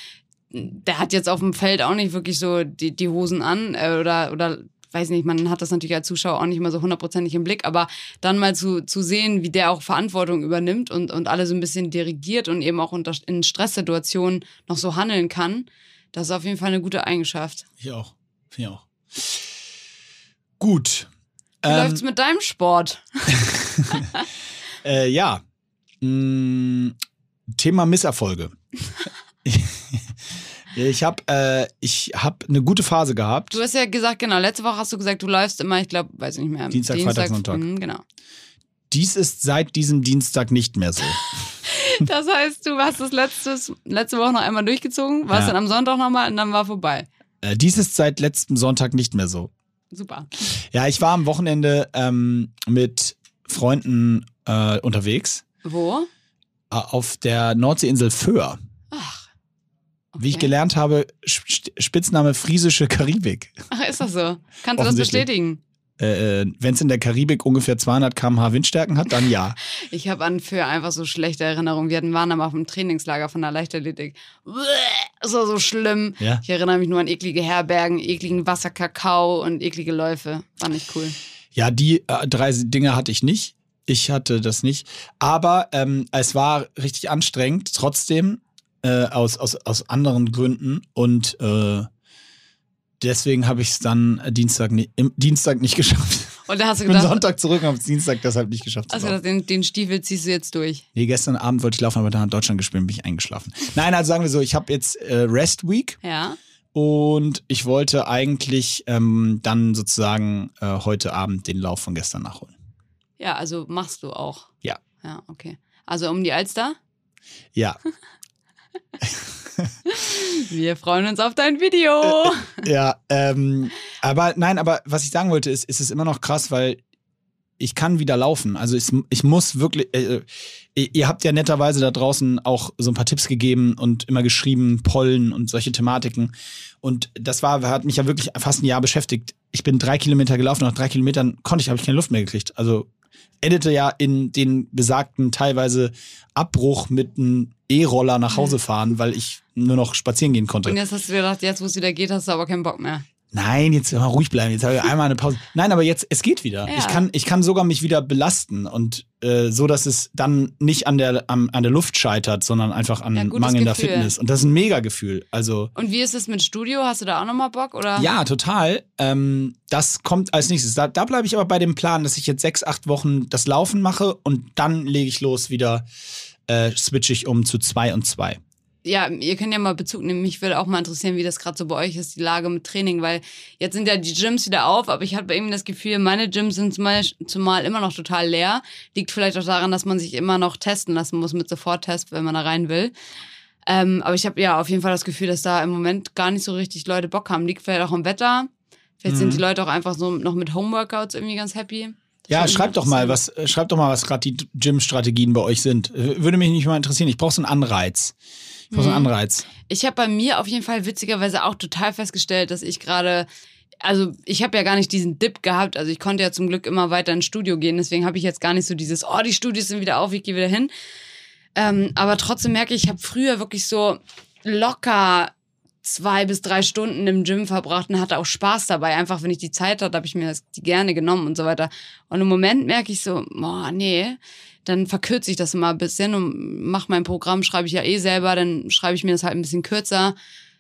der hat jetzt auf dem Feld auch nicht wirklich so die, die Hosen an äh, oder, oder weiß nicht, man hat das natürlich als Zuschauer auch nicht mal so hundertprozentig im Blick, aber dann mal zu, zu sehen, wie der auch Verantwortung übernimmt und, und alle so ein bisschen dirigiert und eben auch unter, in Stresssituationen noch so handeln kann, das ist auf jeden Fall eine gute Eigenschaft. Ich auch. Ich auch. Gut. Wie ähm, läuft's mit deinem Sport? äh, ja. Hm, Thema Misserfolge. Ich habe äh, ich hab eine gute Phase gehabt. Du hast ja gesagt, genau, letzte Woche hast du gesagt, du läufst immer, ich glaube, weiß ich nicht mehr. Dienstag, Dienstag Freitag, Sonntag. Mh, genau. Dies ist seit diesem Dienstag nicht mehr so. das heißt, du hast das letztes, letzte Woche noch einmal durchgezogen, warst ja. dann am Sonntag nochmal und dann war vorbei. Äh, dies ist seit letztem Sonntag nicht mehr so. Super. Ja, ich war am Wochenende ähm, mit Freunden äh, unterwegs. Wo? Äh, auf der Nordseeinsel Föhr. Okay. Wie ich gelernt habe, Spitzname Friesische Karibik. Ach, ist das so? Kannst du das bestätigen? Äh, äh Wenn es in der Karibik ungefähr 200 km/h Windstärken hat, dann ja. ich habe an für einfach so schlechte Erinnerungen. Wir waren aber auf dem Trainingslager von der Leichtathletik. Das war so schlimm. Ja? Ich erinnere mich nur an eklige Herbergen, ekligen Wasserkakao und eklige Läufe. War nicht cool. Ja, die äh, drei Dinge hatte ich nicht. Ich hatte das nicht. Aber ähm, es war richtig anstrengend. Trotzdem äh, aus, aus, aus anderen Gründen. Und äh, deswegen habe ich es dann Dienstag, ni- Dienstag nicht geschafft. Und da hast du Ich bin gedacht, Sonntag zurück und habe es Dienstag deshalb nicht geschafft. also den, den Stiefel ziehst du jetzt durch. Nee, gestern Abend wollte ich laufen, aber da hat Deutschland gespielt und bin ich eingeschlafen. Nein, also sagen wir so, ich habe jetzt äh, Rest Week Ja. und ich wollte eigentlich ähm, dann sozusagen äh, heute Abend den Lauf von gestern nachholen. Ja, also machst du auch. Ja. Ja, okay. Also um die Alster? Ja, Wir freuen uns auf dein Video. ja, ähm, aber nein, aber was ich sagen wollte, ist, ist es immer noch krass, weil ich kann wieder laufen. Also ich, ich muss wirklich, äh, ihr ihr habt ja netterweise da draußen auch so ein paar Tipps gegeben und immer geschrieben, Pollen und solche Thematiken. Und das war, hat mich ja wirklich fast ein Jahr beschäftigt. Ich bin drei Kilometer gelaufen, nach drei Kilometern konnte ich, habe ich keine Luft mehr gekriegt. Also endete ja in den besagten teilweise Abbruch mit einem E-Roller nach Hause fahren, weil ich nur noch spazieren gehen konnte. Und jetzt hast du dir gedacht, jetzt wo es wieder geht, hast du aber keinen Bock mehr. Nein, jetzt mal ruhig bleiben. Jetzt habe ich einmal eine Pause. Nein, aber jetzt, es geht wieder. Ja. Ich, kann, ich kann sogar mich wieder belasten und äh, so, dass es dann nicht an der, am, an der Luft scheitert, sondern einfach an Ja, mangelnder Gefühl. Fitness. Und das ist ein Mega-Gefühl. Also, Und wie ist es mit Studio? Hast du da auch nochmal Bock? Oder? ja, total. Ähm, das kommt als nächstes. Da, da bleibe ich aber bei dem Plan, dass ich jetzt sechs, acht Wochen das Laufen mache und dann lege ich los wieder, äh, switche ich um zu zwei und zwei. ja, ihr könnt ja mal Bezug nehmen. Mich würde auch mal interessieren, wie das gerade so bei euch ist, die Lage mit Training, weil jetzt sind ja die Gyms wieder auf, aber ich habe irgendwie das Gefühl, meine Gyms sind zumal, zumal immer noch total leer. Liegt vielleicht auch daran, dass man sich immer noch testen lassen muss mit Soforttest, wenn man da rein will. Ähm, aber ich habe ja auf jeden Fall das Gefühl, dass da im Moment gar nicht so richtig Leute Bock haben. Liegt vielleicht auch am Wetter. Vielleicht Mhm. sind die Leute auch einfach so noch mit Homeworkouts irgendwie ganz happy. Ja, schreibt doch mal, was, schreibt doch mal, was gerade die Gym-Strategien bei euch sind. Würde mich nicht mal interessieren. Ich brauche so einen Anreiz. Ich brauche so einen Mhm. Anreiz. Ich habe bei mir auf jeden Fall witzigerweise auch total festgestellt, dass ich gerade, also ich habe ja gar nicht diesen Dip gehabt. Also ich konnte ja zum Glück immer weiter ins Studio gehen. Deswegen habe ich jetzt gar nicht so dieses, oh, die Studios sind wieder auf, ich gehe wieder hin. Ähm, aber trotzdem merke ich, ich habe früher wirklich so locker zwei bis drei Stunden im Gym verbracht und hatte auch Spaß dabei. Einfach, wenn ich die Zeit hatte, habe ich mir das die gerne genommen und so weiter. Und im Moment merke ich so, boah, nee, dann verkürze ich das immer ein bisschen und mache mein Programm, schreibe ich ja eh selber, dann schreibe ich mir das halt ein bisschen kürzer.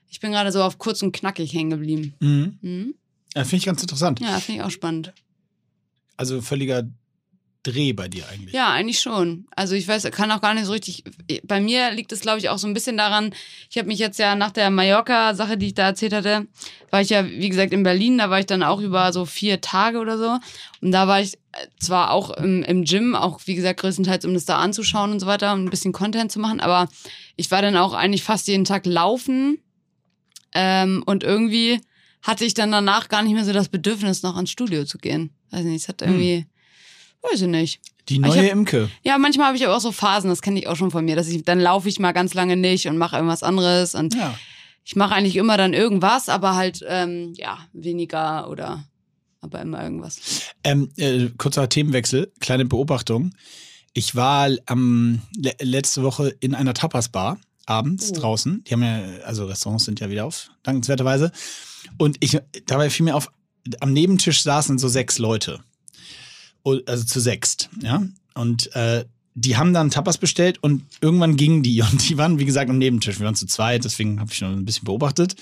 Ich bin gerade so auf kurz und knackig hängen geblieben. Mhm. Mhm. Ja, Finde ich ganz interessant. Ja, finde ich auch spannend. Also völliger Dreh bei dir eigentlich. Ja, eigentlich schon. Also ich weiß, kann auch gar nicht so richtig. Bei mir liegt es, glaube ich, auch so ein bisschen daran, ich habe mich jetzt ja nach der Mallorca-Sache, die ich da erzählt hatte, war ich ja, wie gesagt, in Berlin, da war ich dann auch über so vier Tage oder so. Und da war ich äh, zwar auch im, im Gym, auch wie gesagt, größtenteils, um das da anzuschauen und so weiter, um ein bisschen Content zu machen, aber ich war dann auch eigentlich fast jeden Tag laufen. Ähm, und irgendwie hatte ich dann danach gar nicht mehr so das Bedürfnis, noch ins Studio zu gehen. Weiß nicht, es hat irgendwie, weiß ich nicht. Die neue hab- Imke. Ja, manchmal habe ich aber auch so Phasen, das kenne ich auch schon von mir, dass ich dann laufe ich mal ganz lange nicht und mache irgendwas anderes und Ja. ich mache eigentlich immer dann irgendwas, aber halt ähm, ja weniger oder aber immer irgendwas. Ähm, äh, kurzer Themenwechsel, kleine Beobachtung. Ich war am le letzte Woche in einer Tapas-Bar abends Oh. draußen. Die haben ja, also Restaurants sind ja wieder auf, dankenswerterweise. Und ich, dabei fiel mir auf, am Nebentisch saßen so sechs Leute. Also zu sechst, ja. Und äh, die haben dann Tapas bestellt und irgendwann gingen die und die waren, wie gesagt, am Nebentisch. Wir waren zu zweit, deswegen habe ich noch ein bisschen beobachtet.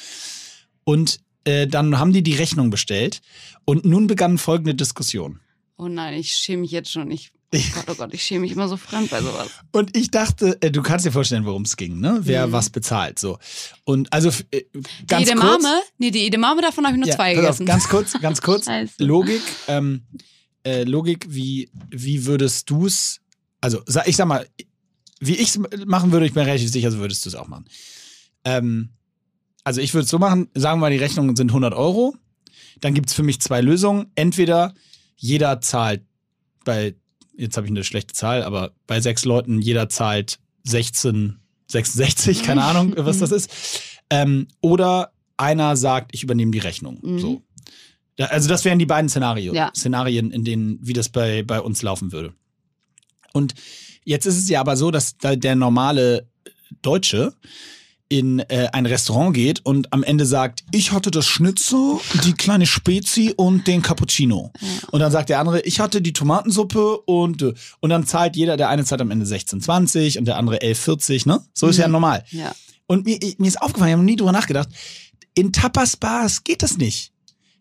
Und äh, dann haben die die Rechnung bestellt und nun begann folgende Diskussion. Oh nein, ich schäme mich jetzt schon. Ich, oh Gott, oh Gott, ich schäme mich immer so fremd bei sowas. Und ich dachte, äh, du kannst dir vorstellen, worum es ging, ne? Wer Mhm. was bezahlt, so. Und also äh, Die ganz kurz. Edamame? Nee, die Edamame davon habe ich nur Ja, zwei pass auf, gegessen. ganz kurz, ganz kurz. Logik, ähm, äh, Logik, wie, wie würdest du es, also ich sag mal, wie ich es machen würde, ich bin relativ sicher, so würdest du es auch machen. Ähm, also ich würde es so machen, sagen wir mal, die Rechnungen sind 100 Euro. Dann gibt es für mich zwei Lösungen. Entweder jeder zahlt bei, jetzt habe ich eine schlechte Zahl, aber bei sechs Leuten, jeder zahlt 16, 66, keine Ahnung, was das ist. Ähm, oder einer sagt, ich übernehme die Rechnung. Mhm. So. Ja, also das wären die beiden Szenario, Ja. Szenarien, in denen, wie das bei, bei uns laufen würde. Und jetzt ist es ja aber so, dass da der normale Deutsche in äh, ein Restaurant geht und am Ende sagt, ich hatte das Schnitzel, die kleine Spezi und den Cappuccino. Und dann sagt der andere, ich hatte die Tomatensuppe und und dann zahlt jeder, der eine zahlt am Ende 16,20 und der andere 11,40, ne? So ist ja Mhm. normal. Ja. Und mir, mir ist aufgefallen, ich habe nie drüber nachgedacht. In Tapas-Bars geht das nicht.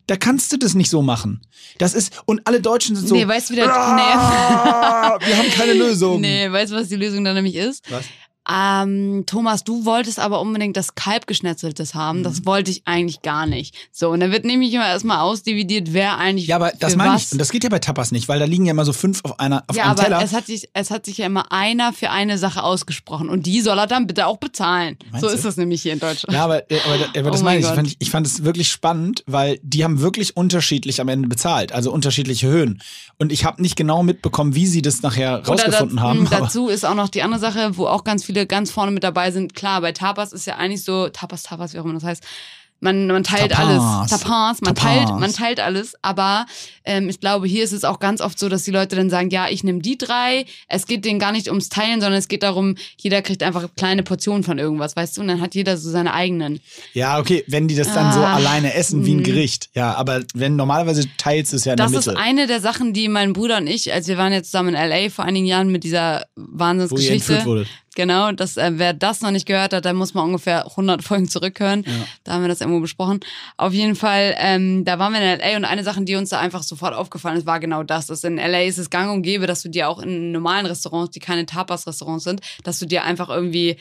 Da kannst du das nicht so machen. Das ist, und alle Deutschen sind so. Nee, weißt du, wie der, "Ah, Wir haben keine Lösung. Nee, weißt du, was die Lösung dann nämlich ist? Was? Ähm, Thomas, du wolltest aber unbedingt das Kalbgeschnetzeltes haben. Mhm. Das wollte ich eigentlich gar nicht. So, und dann wird nämlich immer erstmal ausdividiert, wer eigentlich. Ja, aber das meine ich. Und das geht ja bei Tapas nicht, weil da liegen ja immer so fünf auf einer, auf ja, einem aber Teller. es hat, sich, es hat sich ja immer einer für eine Sache ausgesprochen. Und die soll er dann bitte auch bezahlen. Meinst so du? ist das nämlich hier in Deutschland. Ja, aber, äh, aber, aber das Oh meine mein ich. Ich fand, ich fand es wirklich spannend, weil die haben wirklich unterschiedlich am Ende bezahlt, also unterschiedliche Höhen. Und ich habe nicht genau mitbekommen, wie sie das nachher Oder rausgefunden da- haben. mh, aber- dazu ist auch noch die andere Sache, wo auch ganz viele ganz vorne mit dabei sind. Klar, bei Tapas ist ja eigentlich so, Tapas, Tapas, wie auch immer das heißt. Man, man teilt Tapas. alles. Tapas, man Tapas. teilt, man teilt alles. Aber ähm, ich glaube, hier ist es auch ganz oft so, dass die Leute dann sagen, ja, ich nehme die drei. Es geht denen gar nicht ums Teilen, sondern es geht darum, jeder kriegt einfach kleine Portionen von irgendwas, weißt du? Und dann hat jeder so seine eigenen. Ja, okay, wenn die das dann so Ah, alleine essen wie ein mhm. Gericht. Ja, aber wenn normalerweise teilst es ja in Das der ist Mitte. eine der Sachen, die mein Bruder und ich, als wir waren jetzt zusammen in L.A. vor einigen Jahren mit dieser wo Wahnsinnsgeschichte. wurde. Genau, das, äh, wer das noch nicht gehört hat, der muss mal ungefähr 100 Folgen zurückhören. Da haben wir das irgendwo besprochen. Auf jeden Fall, ähm, da waren wir in L.A. und eine Sache, die uns da einfach sofort aufgefallen ist, war genau das. Dass in L.A. ist es gang und gäbe, dass du dir auch in normalen Restaurants, die keine Tapas-Restaurants sind, dass du dir einfach irgendwie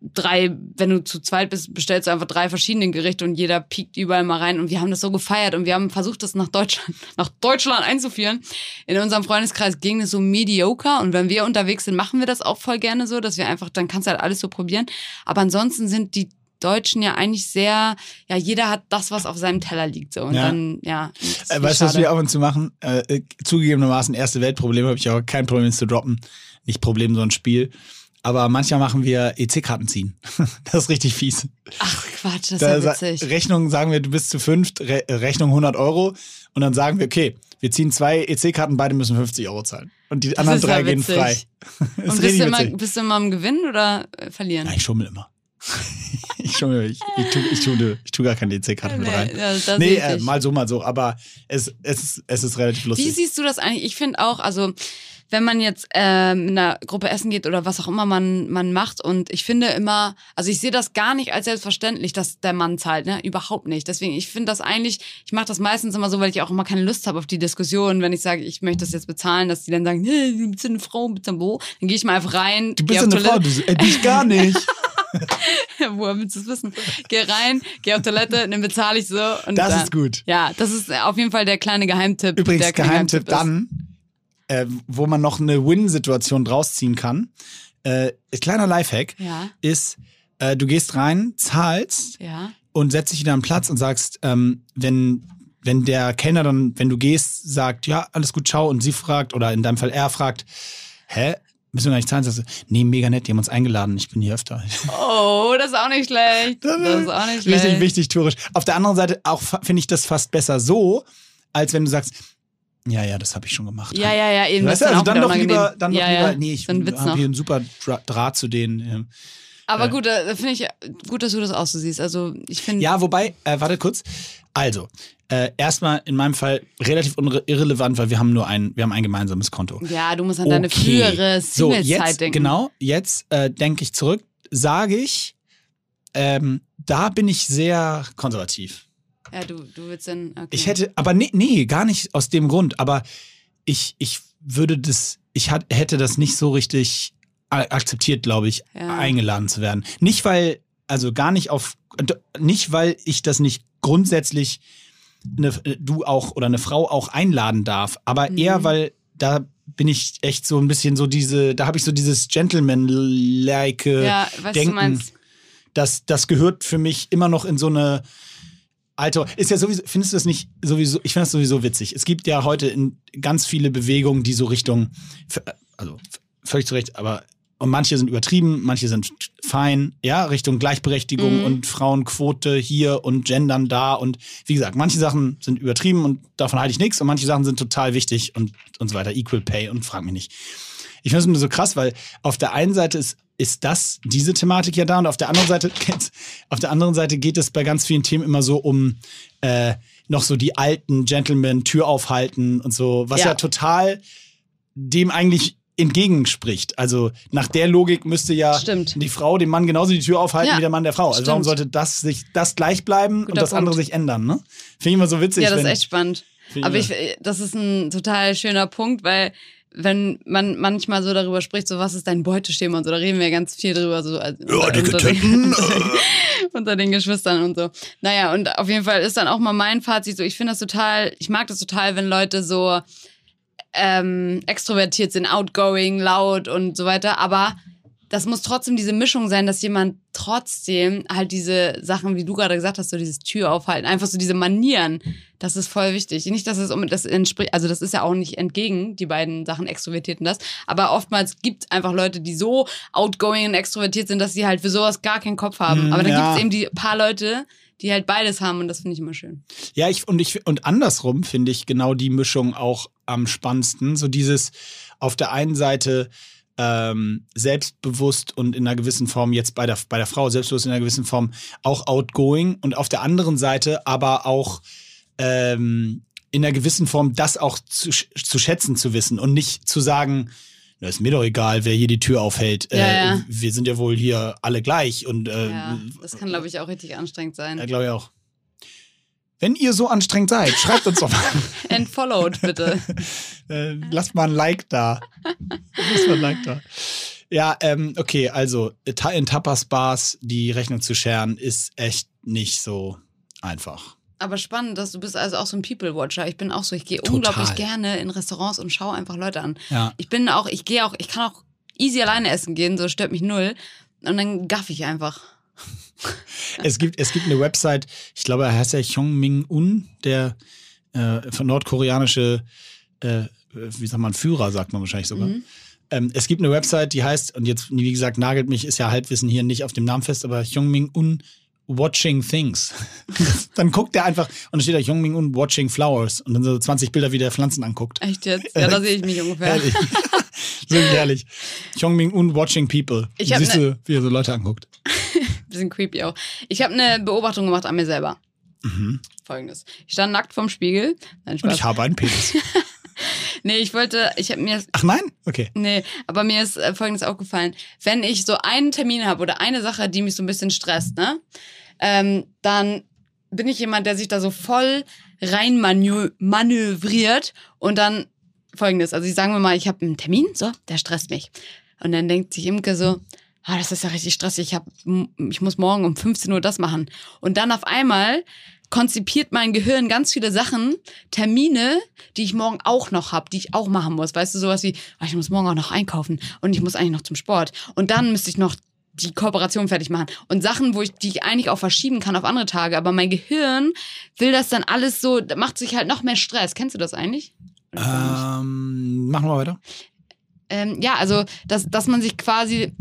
drei, wenn du zu zweit bist, bestellst du einfach drei verschiedene Gerichte und jeder piekt überall mal rein. Und wir haben das so gefeiert und wir haben versucht, das nach Deutschland, nach Deutschland einzuführen. In unserem Freundeskreis ging es so mediocre und wenn wir unterwegs sind, machen wir das auch voll gerne so, dass wir einfach, dann kannst du halt alles so probieren. Aber ansonsten sind die Deutschen ja eigentlich sehr, ja, jeder hat das, was auf seinem Teller liegt, so. Und Ja. dann, ja. Äh, weißt du, was wir ab und zu machen? Äh, äh, zugegebenermaßen erste Weltprobleme habe ich aber kein Problem, es zu droppen. Nicht Problem, sondern Spiel. Aber manchmal machen wir EC-Karten ziehen. das ist richtig fies. Ach Quatsch, das Da ist ja witzig. Rechnung sagen wir, du bist zu fünft, Re Rechnung 100 Euro. Und dann sagen wir, okay, wir ziehen zwei EC-Karten, beide müssen 50 Euro zahlen. Und die anderen ist ja drei gehen frei. das Und ist bist du, immer, bist du immer am Gewinnen oder äh, verlieren? Ja, ich schummel immer. ich schummel, ich, ich, tu, ich, tu, ich tu gar keine EC-Karte mit rein. Ja, das Nee, äh, mal so, mal so. Aber es, es, es ist relativ lustig. Wie siehst du das eigentlich? Ich finde auch, also wenn man jetzt ähm, in einer Gruppe essen geht oder was auch immer man, man macht und ich finde immer, also ich sehe das gar nicht als selbstverständlich, dass der Mann zahlt, ne? Überhaupt nicht. Deswegen, ich finde das eigentlich, ich mache das meistens immer so, weil ich auch immer keine Lust habe auf die Diskussion, wenn ich sage, ich möchte das jetzt bezahlen, dass die dann sagen, nee, du bist eine Frau, bist ein wo? Dann gehe ich mal einfach rein. du bist eine Frau, Toilette. du so, äh, dich gar nicht. Woher willst du es wissen? Geh rein, geh auf Toilette, dann bezahle ich so. Und Das dann, ist gut. Ja, das ist auf jeden Fall der kleine Geheimtipp. Übrigens, Geheimtipp ist. dann, äh, wo man noch eine Win-Situation draus ziehen kann. Äh, kleiner Lifehack Ja, ist, äh, du gehst rein, zahlst ja. und setzt dich wieder am Platz und sagst, ähm, wenn, wenn der Kellner dann, wenn du gehst, sagt, ja, alles gut, ciao, und sie fragt, oder in deinem Fall er fragt, hä? Müssen wir gar nicht zahlen? Sagst du, nee, mega nett, die haben uns eingeladen, ich bin hier öfter. Oh, das ist auch nicht schlecht. Das ist auch nicht schlecht. Richtig wichtig, tourisch. Auf der anderen Seite auch finde ich das fast besser so, als wenn du sagst, ja, ja, das habe ich schon gemacht. Ja, ja, ja, eben. Weißt du, also dann doch lieber, dann doch ja, lieber, ja. nee, ich so habe hier einen super Dra Draht zu denen. Aber äh, gut, da finde ich gut, dass du das auch so siehst. Also ich finde. Ja, wobei, äh, warte kurz. Also, äh, erstmal in meinem Fall relativ irrelevant, weil wir haben nur ein, wir haben ein gemeinsames Konto. Ja, du musst an deine frühere so, Single-Zeit jetzt, denken. Genau, jetzt äh, denke ich zurück, sage ich, ähm, da bin ich sehr konservativ. Ja, du, du willst dann. Okay. Ich hätte, aber nee, nee, gar nicht aus dem Grund, aber ich, ich würde das, ich hat, hätte das nicht so richtig akzeptiert, glaube ich, Ja. eingeladen zu werden. Nicht, weil, also gar nicht auf, nicht, weil ich das nicht grundsätzlich eine, du auch oder eine Frau auch einladen darf, aber Mhm. eher, weil da bin ich echt so ein bisschen so diese, da habe ich so dieses Gentleman-like Ja, weißt du, Denken. du meinst. das, das gehört für mich immer noch in so eine Alter, ist ja sowieso, findest du das nicht sowieso, ich finde das sowieso witzig. Es gibt ja heute in ganz viele Bewegungen, die so Richtung, also völlig zu Recht, aber und manche sind übertrieben, manche sind fein, ja, Richtung Gleichberechtigung Mhm. und Frauenquote hier und Gendern da und wie gesagt, manche Sachen sind übertrieben und davon halte ich nichts und manche Sachen sind total wichtig und, und so weiter, Equal Pay und frag mich nicht. Ich finde es nur so krass, weil auf der einen Seite ist, ist das, diese Thematik ja da und auf der anderen Seite, auf der anderen Seite geht es bei ganz vielen Themen immer so um äh, noch so die alten Gentlemen, Tür aufhalten und so, was ja, Ja. total dem eigentlich entgegenspricht. Also nach der Logik müsste ja Stimmt. die Frau dem Mann genauso die Tür aufhalten Ja, wie der Mann der Frau. Also warum stimmt. sollte das sich das gleich bleiben und Guter das andere Punkt. sich ändern? Ne? Finde ich immer so witzig. Ja, das ist echt spannend. Aber ich, das ist ein total schöner Punkt, weil wenn man manchmal so darüber spricht, so was ist dein Beuteschema und so, da reden wir ganz viel drüber, so als- unter, dicke unter, unter, den, unter den Geschwistern und so. Naja, und auf jeden Fall ist dann auch mal mein Fazit so, ich finde das total, ich mag das total, wenn Leute so ähm, extrovertiert sind, outgoing, laut und so weiter, aber das muss trotzdem diese Mischung sein, dass jemand trotzdem halt diese Sachen, wie du gerade gesagt hast, so dieses Tür aufhalten, einfach so diese Manieren, das ist voll wichtig. Nicht, dass es um das entspricht, also das ist ja auch nicht entgegen, die beiden Sachen extrovertiert und das, aber oftmals gibt es einfach Leute, die so outgoing und extrovertiert sind, dass sie halt für sowas gar keinen Kopf haben. Mm, aber dann ja. gibt es eben die paar Leute, die halt beides haben und das finde ich immer schön. Ja, ich und ich und andersrum finde ich genau die Mischung auch am spannendsten. So dieses auf der einen Seite ähm, selbstbewusst und in einer gewissen Form jetzt bei der bei der Frau selbstbewusst in einer gewissen Form auch outgoing und auf der anderen Seite aber auch ähm, in einer gewissen Form das auch zu, zu schätzen zu wissen und nicht zu sagen, na, ist mir doch egal, wer hier die Tür aufhält. Ja, äh, ja. Wir sind ja wohl hier alle gleich und äh, Ja, das kann, glaube ich, auch richtig anstrengend sein. ja, glaube ich auch. Wenn ihr so anstrengend seid, schreibt uns doch mal. Entfollowed, bitte. Äh, lasst mal ein Like da. Lasst mal ein Like da. Ja, ähm, okay, also in Tapas-Bars die Rechnung zu scheren, ist echt nicht so einfach. Aber spannend, dass du bist also auch so ein People-Watcher. Ich bin auch so, ich gehe unglaublich gerne in Restaurants und schaue einfach Leute an. Ja. Ich bin auch, ich gehe auch, ich kann auch easy alleine essen gehen, so stört mich null. Und dann gaff ich einfach. Es gibt, es gibt eine Website, ich glaube, er heißt ja Hyung-Min-Un, der äh, nordkoreanische, äh, wie sagt man, Führer, sagt man wahrscheinlich sogar. Mhm. Ähm, es gibt eine Website, die heißt, und jetzt, wie gesagt, nagelt mich, ist ja Halbwissen hier nicht auf dem Namen fest, aber Hyung-Min-Un Watching Things. dann guckt er einfach, und da steht da Hyung-Min-Un Watching Flowers und dann so 20 Bilder, wie der Pflanzen anguckt. Echt jetzt? Ja, da sehe ich mich ungefähr. Herrlich. Wirklich herrlich. Hyung-Min-Un Watching People. Ich Siehst ne- du, wie er so Leute anguckt. Bisschen creepy auch. Ich habe eine Beobachtung gemacht an mir selber. Mhm. Folgendes. Ich stand nackt vorm Spiegel. Nein, Und Spaß. ich habe einen Penis. nee, ich wollte, ich habe mir Ach nein? Okay. Nee, aber mir ist äh, Folgendes aufgefallen. Wenn ich so einen Termin habe oder eine Sache, die mich so ein bisschen stresst, ne, ähm, dann bin ich jemand, der sich da so voll rein manö manövriert und dann Folgendes. Also ich sagen wir mal, ich habe einen Termin, so, der stresst mich. Und dann denkt sich Imke so, ah, das ist ja richtig stressig, ich, hab, ich muss morgen um 15 Uhr das machen. Und dann auf einmal konzipiert mein Gehirn ganz viele Sachen, Termine, die ich morgen auch noch habe, die ich auch machen muss. Weißt du, sowas wie, ah, ich muss morgen auch noch einkaufen und ich muss eigentlich noch zum Sport. Und dann müsste ich noch die Kooperation fertig machen. Und Sachen, wo ich, die ich eigentlich auch verschieben kann auf andere Tage. Aber mein Gehirn will das dann alles so, macht sich halt noch mehr Stress. Kennst du das eigentlich? Ähm, machen wir weiter. Ähm, ja, also, dass, dass man sich quasi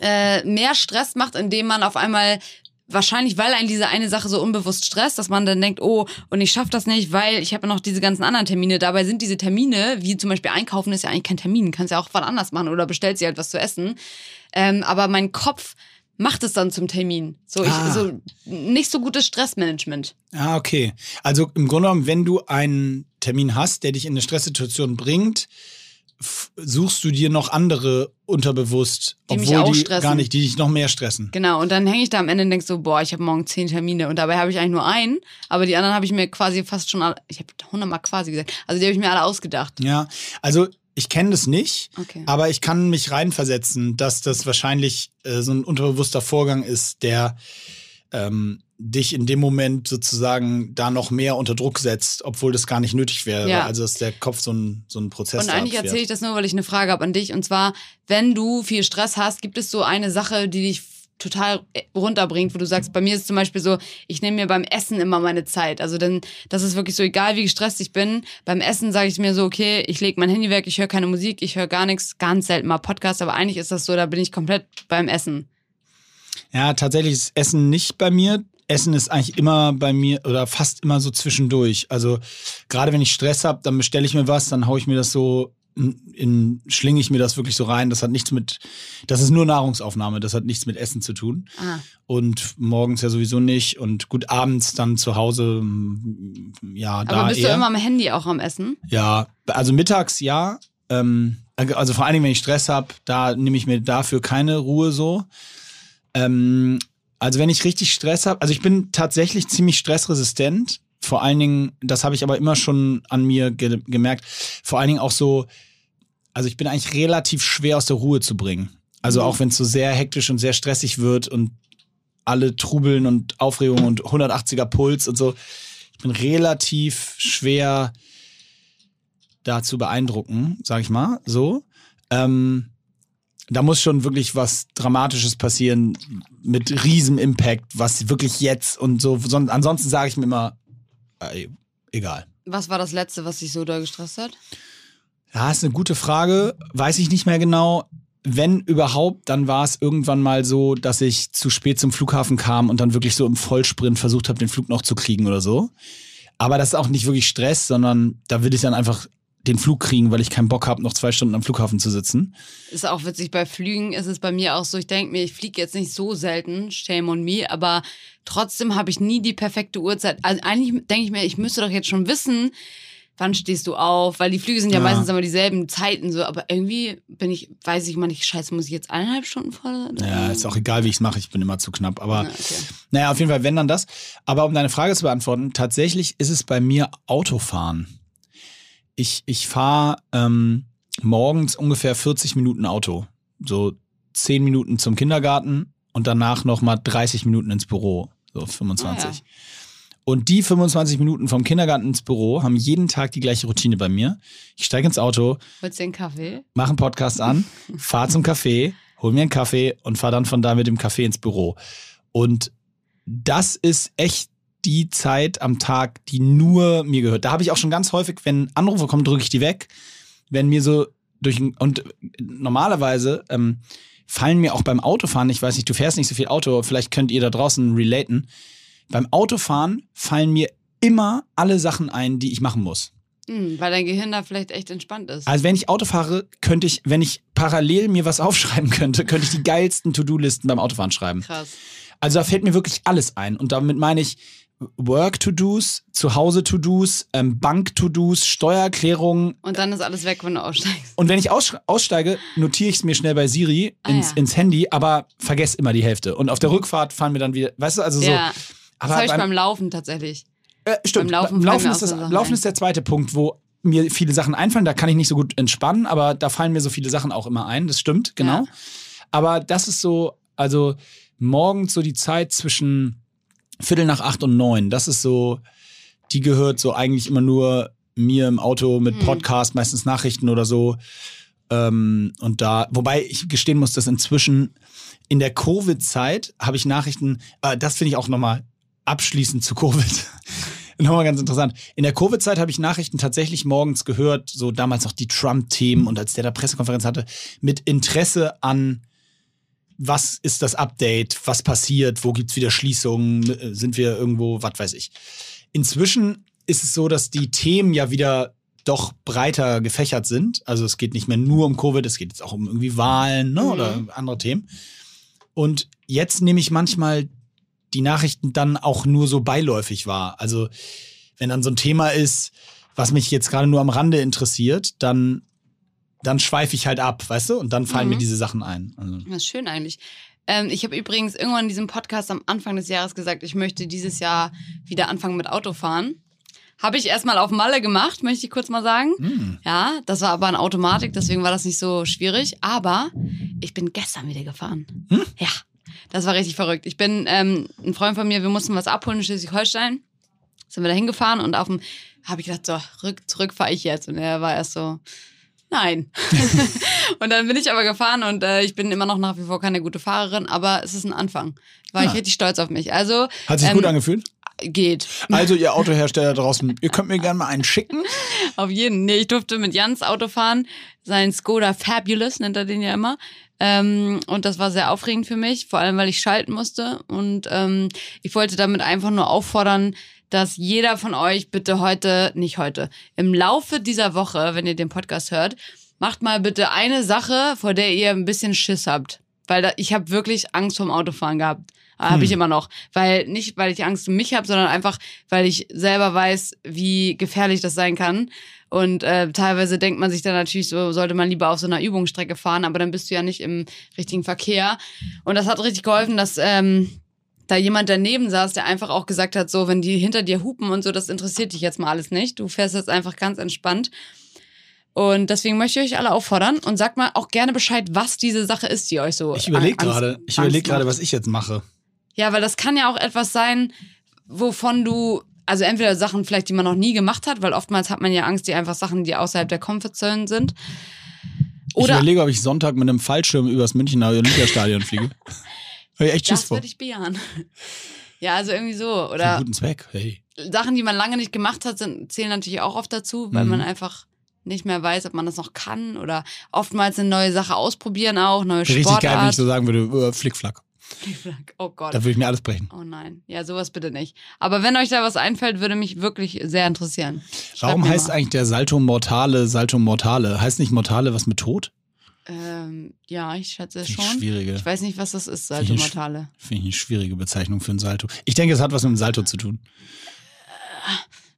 äh, mehr Stress macht, indem man auf einmal wahrscheinlich, weil einen diese eine Sache so unbewusst stresst, dass man dann denkt, oh, und ich schaffe das nicht, weil ich habe noch diese ganzen anderen Termine. Dabei sind diese Termine, wie zum Beispiel Einkaufen, ist ja eigentlich kein Termin. Kannst ja auch was anders machen oder bestellst dir halt was zu essen. Ähm, aber mein Kopf macht es dann zum Termin. So, ich, Ah. so nicht so gutes Stressmanagement. Ah, okay. Also im Grunde genommen, wenn du einen Termin hast, der dich in eine Stresssituation bringt, suchst du dir noch andere unterbewusst, Die obwohl die stressen. gar nicht, die dich noch mehr stressen. Genau, und dann hänge ich da am Ende und denk so, boah, ich habe morgen zehn Termine und dabei habe ich eigentlich nur einen, aber die anderen habe ich mir quasi fast schon, alle, ich habe hundertmal quasi gesagt, also die habe ich mir alle ausgedacht. Ja, also ich kenne das nicht, Okay. aber ich kann mich reinversetzen, dass das wahrscheinlich äh, so ein unterbewusster Vorgang ist, der ähm, dich in dem Moment sozusagen da noch mehr unter Druck setzt, obwohl das gar nicht nötig wäre. Ja. Also dass der Kopf so ein, so ein Prozess Und eigentlich erzähle ich das nur, weil ich eine Frage habe an dich. Und zwar, wenn du viel Stress hast, gibt es so eine Sache, die dich total äh, runterbringt, wo du sagst, bei mir ist es zum Beispiel so, ich nehme mir beim Essen immer meine Zeit. Also dann, das ist wirklich so, egal wie gestresst ich bin, beim Essen sage ich mir so, okay, ich lege mein Handy weg, ich höre keine Musik, ich höre gar nichts, ganz selten mal Podcast, aber eigentlich ist das so, da bin ich komplett beim Essen. Ja, tatsächlich ist Essen nicht bei mir. Essen ist eigentlich immer bei mir oder fast immer so zwischendurch. Also gerade wenn ich Stress habe, dann bestelle ich mir was, dann haue ich mir das so in, in schlinge ich mir das wirklich so rein. Das hat nichts mit, das ist nur Nahrungsaufnahme, das hat nichts mit Essen zu tun. Ah. Und morgens ja sowieso nicht. Und gut, abends dann zu Hause, ja, da Aber bist eher. du immer am Handy auch am Essen? Ja, also mittags ja. Ähm, Also vor allen Dingen, wenn ich Stress habe, da nehme ich mir dafür keine Ruhe so. Ähm, also wenn ich richtig Stress habe, also ich bin tatsächlich ziemlich stressresistent. Vor allen Dingen, das habe ich aber immer schon an mir ge gemerkt. Vor allen Dingen auch so, also ich bin eigentlich relativ schwer aus der Ruhe zu bringen. Also auch wenn es so sehr hektisch und sehr stressig wird und alle Trubeln und Aufregung und 180er Puls und so. Ich bin relativ schwer da zu beeindrucken, sag ich mal, so. Ähm, da muss schon wirklich was Dramatisches passieren mit riesem Impact, was wirklich jetzt und so. Ansonsten sage ich mir immer, ey, egal. Was war das Letzte, was dich so da gestresst hat? Ja, ist eine gute Frage. Weiß ich nicht mehr genau wenn überhaupt, dann war es irgendwann mal so, dass ich zu spät zum Flughafen kam und dann wirklich so im Vollsprint versucht habe, den Flug noch zu kriegen oder so. Aber das ist auch nicht wirklich Stress, sondern da will ich dann einfach den Flug kriegen, weil ich keinen Bock habe, noch zwei Stunden am Flughafen zu sitzen. Ist auch witzig, bei Flügen ist es bei mir auch so, ich denke mir, ich fliege jetzt nicht so selten, shame on me, aber trotzdem habe ich nie die perfekte Uhrzeit. Also eigentlich denke ich mir, ich müsste doch jetzt schon wissen, wann stehst du auf? Weil die Flüge sind ja, ja, meistens immer dieselben Zeiten so, aber irgendwie bin ich, weiß ich mal nicht, scheiße, muss ich jetzt eineinhalb Stunden vor? Ja, ist auch egal, wie ich es mache, ich bin immer zu knapp. Aber ja, okay. naja, auf jeden Fall, wenn dann das. Aber um deine Frage zu beantworten, tatsächlich ist es bei mir Autofahren. Ich, ich fahre ähm, morgens ungefähr 40 Minuten Auto. So 10 Minuten zum Kindergarten und danach nochmal 30 Minuten ins Büro. So 25. Ah, ja. Und die 25 Minuten vom Kindergarten ins Büro haben jeden Tag die gleiche Routine bei mir. Ich steige ins Auto, Holst dir einen Kaffee? Mach einen Podcast an, fahr zum Café, hol mir einen Kaffee und fahr dann von da mit dem Kaffee ins Büro. Und das ist echt die Zeit am Tag, die nur mir gehört. Da habe ich auch schon ganz häufig, wenn Anrufe kommen, drücke ich die weg. Wenn mir so durch und normalerweise ähm, fallen mir auch beim Autofahren, ich weiß nicht, du fährst nicht so viel Auto, vielleicht könnt ihr da draußen relaten beim Autofahren fallen mir immer alle Sachen ein, die ich machen muss. Mhm, weil dein Gehirn da vielleicht echt entspannt ist. Also wenn ich Auto fahre, könnte ich, wenn ich parallel mir was aufschreiben könnte, könnte ich die geilsten To-Do-Listen beim Autofahren schreiben. Krass. Also da fällt mir wirklich alles ein. Und damit meine ich Work-To-Dos, Zuhause-To-Dos, ähm, Bank-To-Dos, Steuererklärungen. Und dann ist alles weg, wenn du aussteigst. Und wenn ich aussteige, notiere ich es mir schnell bei Siri ins, ah, ja. ins Handy, aber vergesse immer die Hälfte. Und auf der Rückfahrt fahren wir dann wieder, weißt du, also so. Ja. Aber das habe ich beim, Laufen tatsächlich. Äh, stimmt, beim Laufen, Laufen, ist, das, Laufen ist der zweite Punkt, wo mir viele Sachen einfallen. Da kann ich nicht so gut entspannen, aber da fallen mir so viele Sachen auch immer ein. Das stimmt, genau. Ja. Aber das ist so, also morgens so die Zeit zwischen Viertel nach acht und neun, das ist so, die gehört so eigentlich immer nur mir im Auto mit hm. Podcast, hm. meistens Nachrichten oder so. Ähm, und da, wobei ich gestehen muss, dass inzwischen in der Covid-Zeit habe ich Nachrichten, äh, das finde ich auch nochmal abschließend zu Covid. nochmal ganz interessant. In der Covid-Zeit habe ich Nachrichten tatsächlich morgens gehört, so damals noch die Trump-Themen und als der da Pressekonferenz hatte, mit Interesse an was ist das Update, was passiert, wo gibt's wieder Schließungen, sind wir irgendwo, was weiß ich. Inzwischen ist es so, dass die Themen ja wieder doch breiter gefächert sind. Also es geht nicht mehr nur um Covid, es geht jetzt auch um irgendwie Wahlen ne, mhm. oder andere Themen. Und jetzt nehme ich manchmal die Nachrichten dann auch nur so beiläufig wahr. Also wenn dann so ein Thema ist, was mich jetzt gerade nur am Rande interessiert, dann, dann schweife ich halt ab, weißt du? Und dann fallen mhm. mir diese Sachen ein. Also. Das ist schön eigentlich. Ähm, ich habe übrigens irgendwann in diesem Podcast am Anfang des Jahres gesagt, ich möchte dieses Jahr wieder anfangen mit Autofahren. Habe ich erstmal auf Malle gemacht, möchte ich kurz mal sagen. Mm. Ja, das war aber eine Automatik, deswegen war das nicht so schwierig. Aber ich bin gestern wieder gefahren. Hm? Ja, das war richtig verrückt. Ich bin, ähm, ein Freund von mir, wir mussten was abholen in Schleswig-Holstein. Sind wir da hingefahren und auf dem, habe ich gedacht, so, rück, zurück fahre ich jetzt. Und er war erst so, nein. und dann bin ich aber gefahren und äh, ich bin immer noch nach wie vor keine gute Fahrerin, aber es ist ein Anfang. War ja. ich richtig stolz auf mich. Also hat sich ähm, gut angefühlt geht. Also ihr Autohersteller draußen, ihr könnt mir gerne mal einen schicken. Auf jeden. Nee, ich durfte mit Jans Auto fahren. Sein Skoda Fabulous nennt er den ja immer. Ähm, und das war sehr aufregend für mich, vor allem weil ich schalten musste. Und ähm, ich wollte damit einfach nur auffordern, dass jeder von euch bitte heute, nicht heute, im Laufe dieser Woche, wenn ihr den Podcast hört, macht mal bitte eine Sache, vor der ihr ein bisschen Schiss habt. Weil da, ich habe wirklich Angst vorm Autofahren gehabt. Hm. Habe ich immer noch. Weil nicht, weil ich Angst um mich habe, sondern einfach, weil ich selber weiß, wie gefährlich das sein kann. Und äh, teilweise denkt man sich dann natürlich so, sollte man lieber auf so einer Übungsstrecke fahren, aber dann bist du ja nicht im richtigen Verkehr. Und das hat richtig geholfen, dass ähm, da jemand daneben saß, der einfach auch gesagt hat, so, wenn die hinter dir hupen und so, das interessiert dich jetzt mal alles nicht. Du fährst jetzt einfach ganz entspannt. Und deswegen möchte ich euch alle auffordern und sagt mal auch gerne Bescheid, was diese Sache ist, die euch so. Ich überlege Angst- gerade, ich überlege gerade, was ich jetzt mache. Ja, weil das kann ja auch etwas sein, wovon du, also entweder Sachen vielleicht, die man noch nie gemacht hat, weil oftmals hat man ja Angst, die einfach Sachen, die außerhalb der Comfortzone sind. ich Oder überlege, ob ich Sonntag mit einem Fallschirm übers Münchner Olympiastadion fliege. Ich echt Schiss das würde ich bejahen. Ja, also irgendwie so. Für Oder guten Zweck. Hey. Sachen, die man lange nicht gemacht hat, sind, zählen natürlich auch oft dazu, weil Mhm. man einfach nicht mehr weiß, ob man das noch kann oder oftmals eine neue Sache ausprobieren auch, neue Richtig geil, wenn ich Sportart. so sagen würde, äh, Flickflack. oh Gott. Da würde ich mir alles brechen. Oh nein. Ja, sowas bitte nicht. Aber wenn euch da was einfällt, würde mich wirklich sehr interessieren. Schreibt Warum heißt mal. eigentlich der Salto Mortale Salto Mortale? Heißt nicht Mortale was mit Tod? Ähm, ja, ich schätze es Finde ich schon. schwierige, Ich weiß nicht, was das ist, Finde ich Salto sch- Mortale. finde ich eine schwierige Bezeichnung für ein Salto. Ich denke, es hat was mit dem Salto zu tun.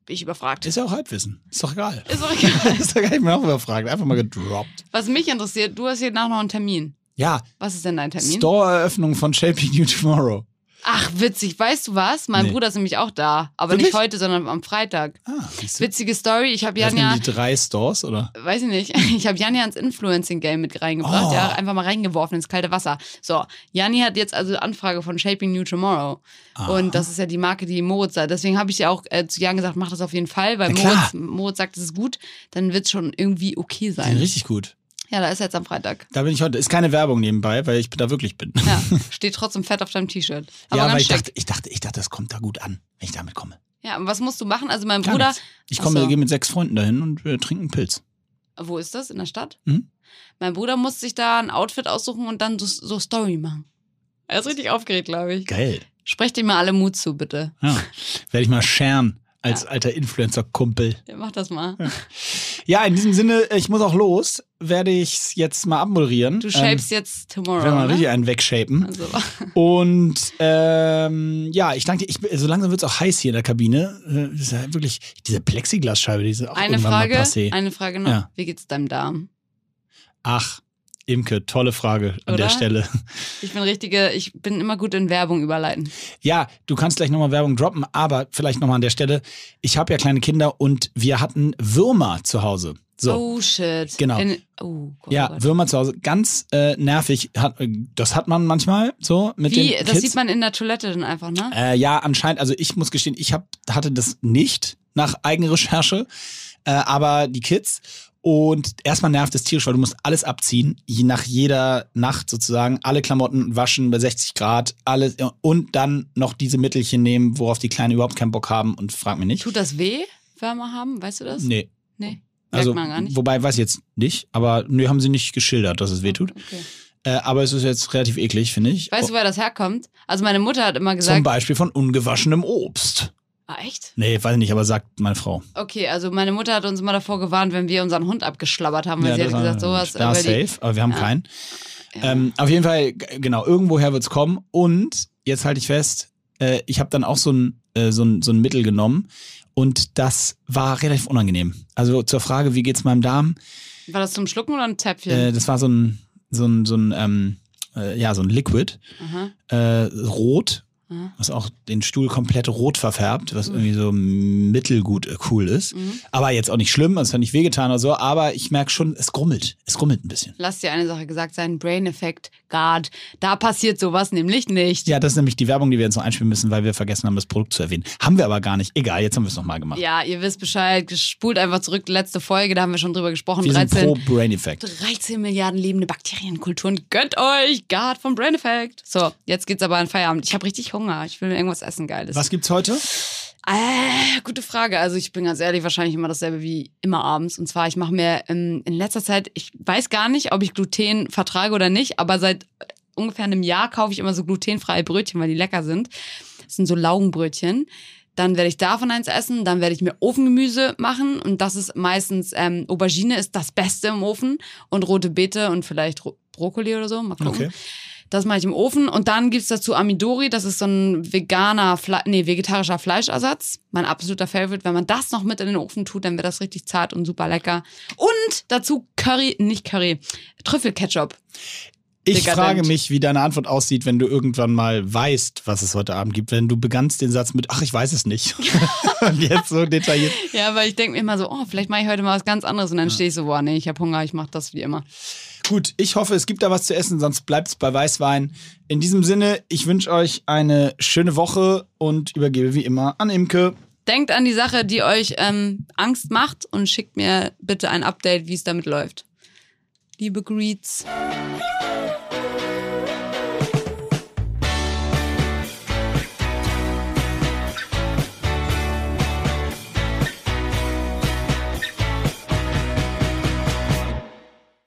Bin ich überfragt. Ist ja auch Halbwissen. Ist doch egal. Ist auch egal. ist doch gar nicht mehr auch überfragt. Einfach mal gedroppt. Was mich interessiert, du hast hier nach noch einen Termin. Ja, Was ist denn dein Termin? Store-Eröffnung von Shaping You Tomorrow. Ach, witzig. Weißt du was? Mein Nee. Bruder ist nämlich auch da. Aber Wirklich? nicht heute, sondern am Freitag. Ah. Witzige Story. Ich habe Janja, die drei Stores, oder? weiß ich nicht, ich habe Janja ins Influencing-Game mit reingebracht. Oh. Ja, einfach mal reingeworfen ins kalte Wasser. So, Janni hat jetzt also Anfrage von Shaping New Tomorrow. Aha. Und das ist ja die Marke, die Moritz hat. Deswegen habe ich ja auch äh, zu Jan gesagt, mach das auf jeden Fall, weil. Moritz, Moritz sagt, es ist gut. Dann wird es schon irgendwie okay sein. richtig gut. Ja, da ist er jetzt am Freitag. Da bin ich heute. Ist keine Werbung nebenbei, weil ich da wirklich bin. Ja, steht trotzdem fett auf deinem T-Shirt. Aber ja, weil ich schick. dachte, ich dachte, ich dachte, das kommt da gut an, wenn ich damit komme. Ja, und was musst du machen? Also mein Gar Bruder, nichts. Ich komme, so. gehe mit sechs Freunden dahin und wir trinken einen Pilz. wo ist das? In der Stadt? Mhm. Mein Bruder muss sich da ein Outfit aussuchen und dann so, so Story machen. Er ist richtig aufgeregt, glaube ich. Geil. Sprecht ihm mal alle Mut zu, bitte. Ja. Werde ich mal scheren als alter Influencer-Kumpel. Ja, mach das mal. Ja, in diesem Sinne, ich muss auch los. Werde ich es jetzt mal abmoderieren. Du shapest jetzt Ähm, tomorrow. wenn wir ne? richtig einen wegshapen. Also, Und ähm, ja, ich danke dir. Ich, so langsam wird es auch heiß hier in der Kabine. Äh, Das ist ja wirklich diese Plexiglasscheibe, die ist auch eine irgendwann Frage, mal passé. eine Frage noch. Ja. Wie geht's deinem Darm? Ach, Imke, tolle Frage an Oder? der Stelle. Ich bin richtige, ich bin immer gut in Werbung überleiten. Ja, du kannst gleich nochmal Werbung droppen, aber vielleicht nochmal an der Stelle. Ich habe ja kleine Kinder und wir hatten Würmer zu Hause. So. Oh shit. Genau. In, oh Gott. Ja, oh Gott. Würmer zu Hause, ganz äh, nervig. Hat, äh, das hat man manchmal so mit Wie? den Das Kids. sieht man in der Toilette dann einfach, ne? Äh, ja, anscheinend, also ich muss gestehen, ich hab, hatte das nicht nach Eigenrecherche, äh, aber die Kids. Und erstmal nervt es tierisch, weil du musst alles abziehen, je nach jeder Nacht sozusagen, alle Klamotten waschen bei 60 Grad, alles und dann noch diese Mittelchen nehmen, worauf die Kleinen überhaupt keinen Bock haben und frag mich nicht. Tut das weh, Wärmer haben? Weißt du das? Nee. Nee. Also, man gar nicht. wobei, weiß ich jetzt nicht, aber nee, haben sie nicht geschildert, dass es weh tut. Okay. Äh, aber es ist jetzt relativ eklig, finde ich. Weißt du, woher das herkommt? Also meine Mutter hat immer Zum gesagt. Beispiel von ungewaschenem Obst. Ah, echt? Nee, weiß ich nicht, aber sagt meine Frau. Okay, also meine Mutter hat uns immer davor gewarnt, wenn wir unseren Hund abgeschlabbert haben, weil sie hat gesagt, sowas. Da die- safe, aber wir haben Ja. keinen. Ja. Ähm, auf jeden Fall, genau, irgendwoher wird's kommen. Und jetzt halte ich fest, äh, ich habe dann auch so ein, äh, so, ein, so ein Mittel genommen. Und das war relativ unangenehm. Also zur Frage, wie geht's meinem Darm? War das zum Schlucken oder ein Zäpfchen? Äh, das war so ein, so ein, so ein, ähm, äh, ja, so ein Liquid, äh, rot, Was auch den Stuhl komplett rot verfärbt, was irgendwie so mittelgut cool ist. Mhm. Aber jetzt auch nicht schlimm, es hat nicht wehgetan oder so, aber ich merke schon, es grummelt. Es grummelt ein bisschen. Lass dir eine Sache gesagt sein, Brain-Effekt, God. Da passiert sowas nämlich nicht. Ja, das ist nämlich die Werbung, die wir jetzt noch einspielen müssen, weil wir vergessen haben, das Produkt zu erwähnen. Haben wir aber gar nicht. Egal, jetzt haben wir es nochmal gemacht. Ja, ihr wisst Bescheid, spult einfach zurück, letzte Folge, da haben wir schon drüber gesprochen. wir sind 13, pro Brain Effect. 13 Milliarden lebende Bakterienkulturen. Gönnt euch, God vom Brain Effect. So, jetzt geht's aber an Feierabend. Ich habe richtig Hunger. Ich will irgendwas essen, Geiles. Was gibt's heute? Äh, gute Frage. Also ich bin ganz ehrlich, wahrscheinlich immer dasselbe wie immer abends. Und zwar, ich mache mir ähm, in letzter Zeit, ich weiß gar nicht, ob ich Gluten vertrage oder nicht, aber seit äh, ungefähr einem Jahr kaufe ich immer so glutenfreie Brötchen, weil die lecker sind. Das sind so Laugenbrötchen. Dann werde ich davon eins essen, dann werde ich mir Ofengemüse machen und das ist meistens, ähm, Aubergine ist das Beste im Ofen und rote Beete und vielleicht Ro Brokkoli oder so, mal gucken. Okay. Das mache ich im Ofen. Und dann gibt's dazu Amidori. Das ist so ein veganer, Fle nee, vegetarischer Fleischersatz. Mein absoluter Favorite. Wenn man das noch mit in den Ofen tut, dann wird das richtig zart und super lecker. Und dazu Curry, nicht Curry, Trüffelketchup. Ich frage mich, wie deine Antwort aussieht, wenn du irgendwann mal weißt, was es heute Abend gibt. Wenn du begannst den Satz mit, ach, ich weiß es nicht. Und jetzt so detailliert. Ja, weil ich denke mir immer so, oh, vielleicht mache ich heute mal was ganz anderes. Und dann stehe ich so, boah, nee, ich habe Hunger, ich mache das wie immer. Gut, ich hoffe, es gibt da was zu essen, sonst bleibt es bei Weißwein. In diesem Sinne, ich wünsche euch eine schöne Woche und übergebe wie immer an Imke. Denkt an die Sache, die euch ähm, Angst macht und schickt mir bitte ein Update, wie es damit läuft. Liebe Greets.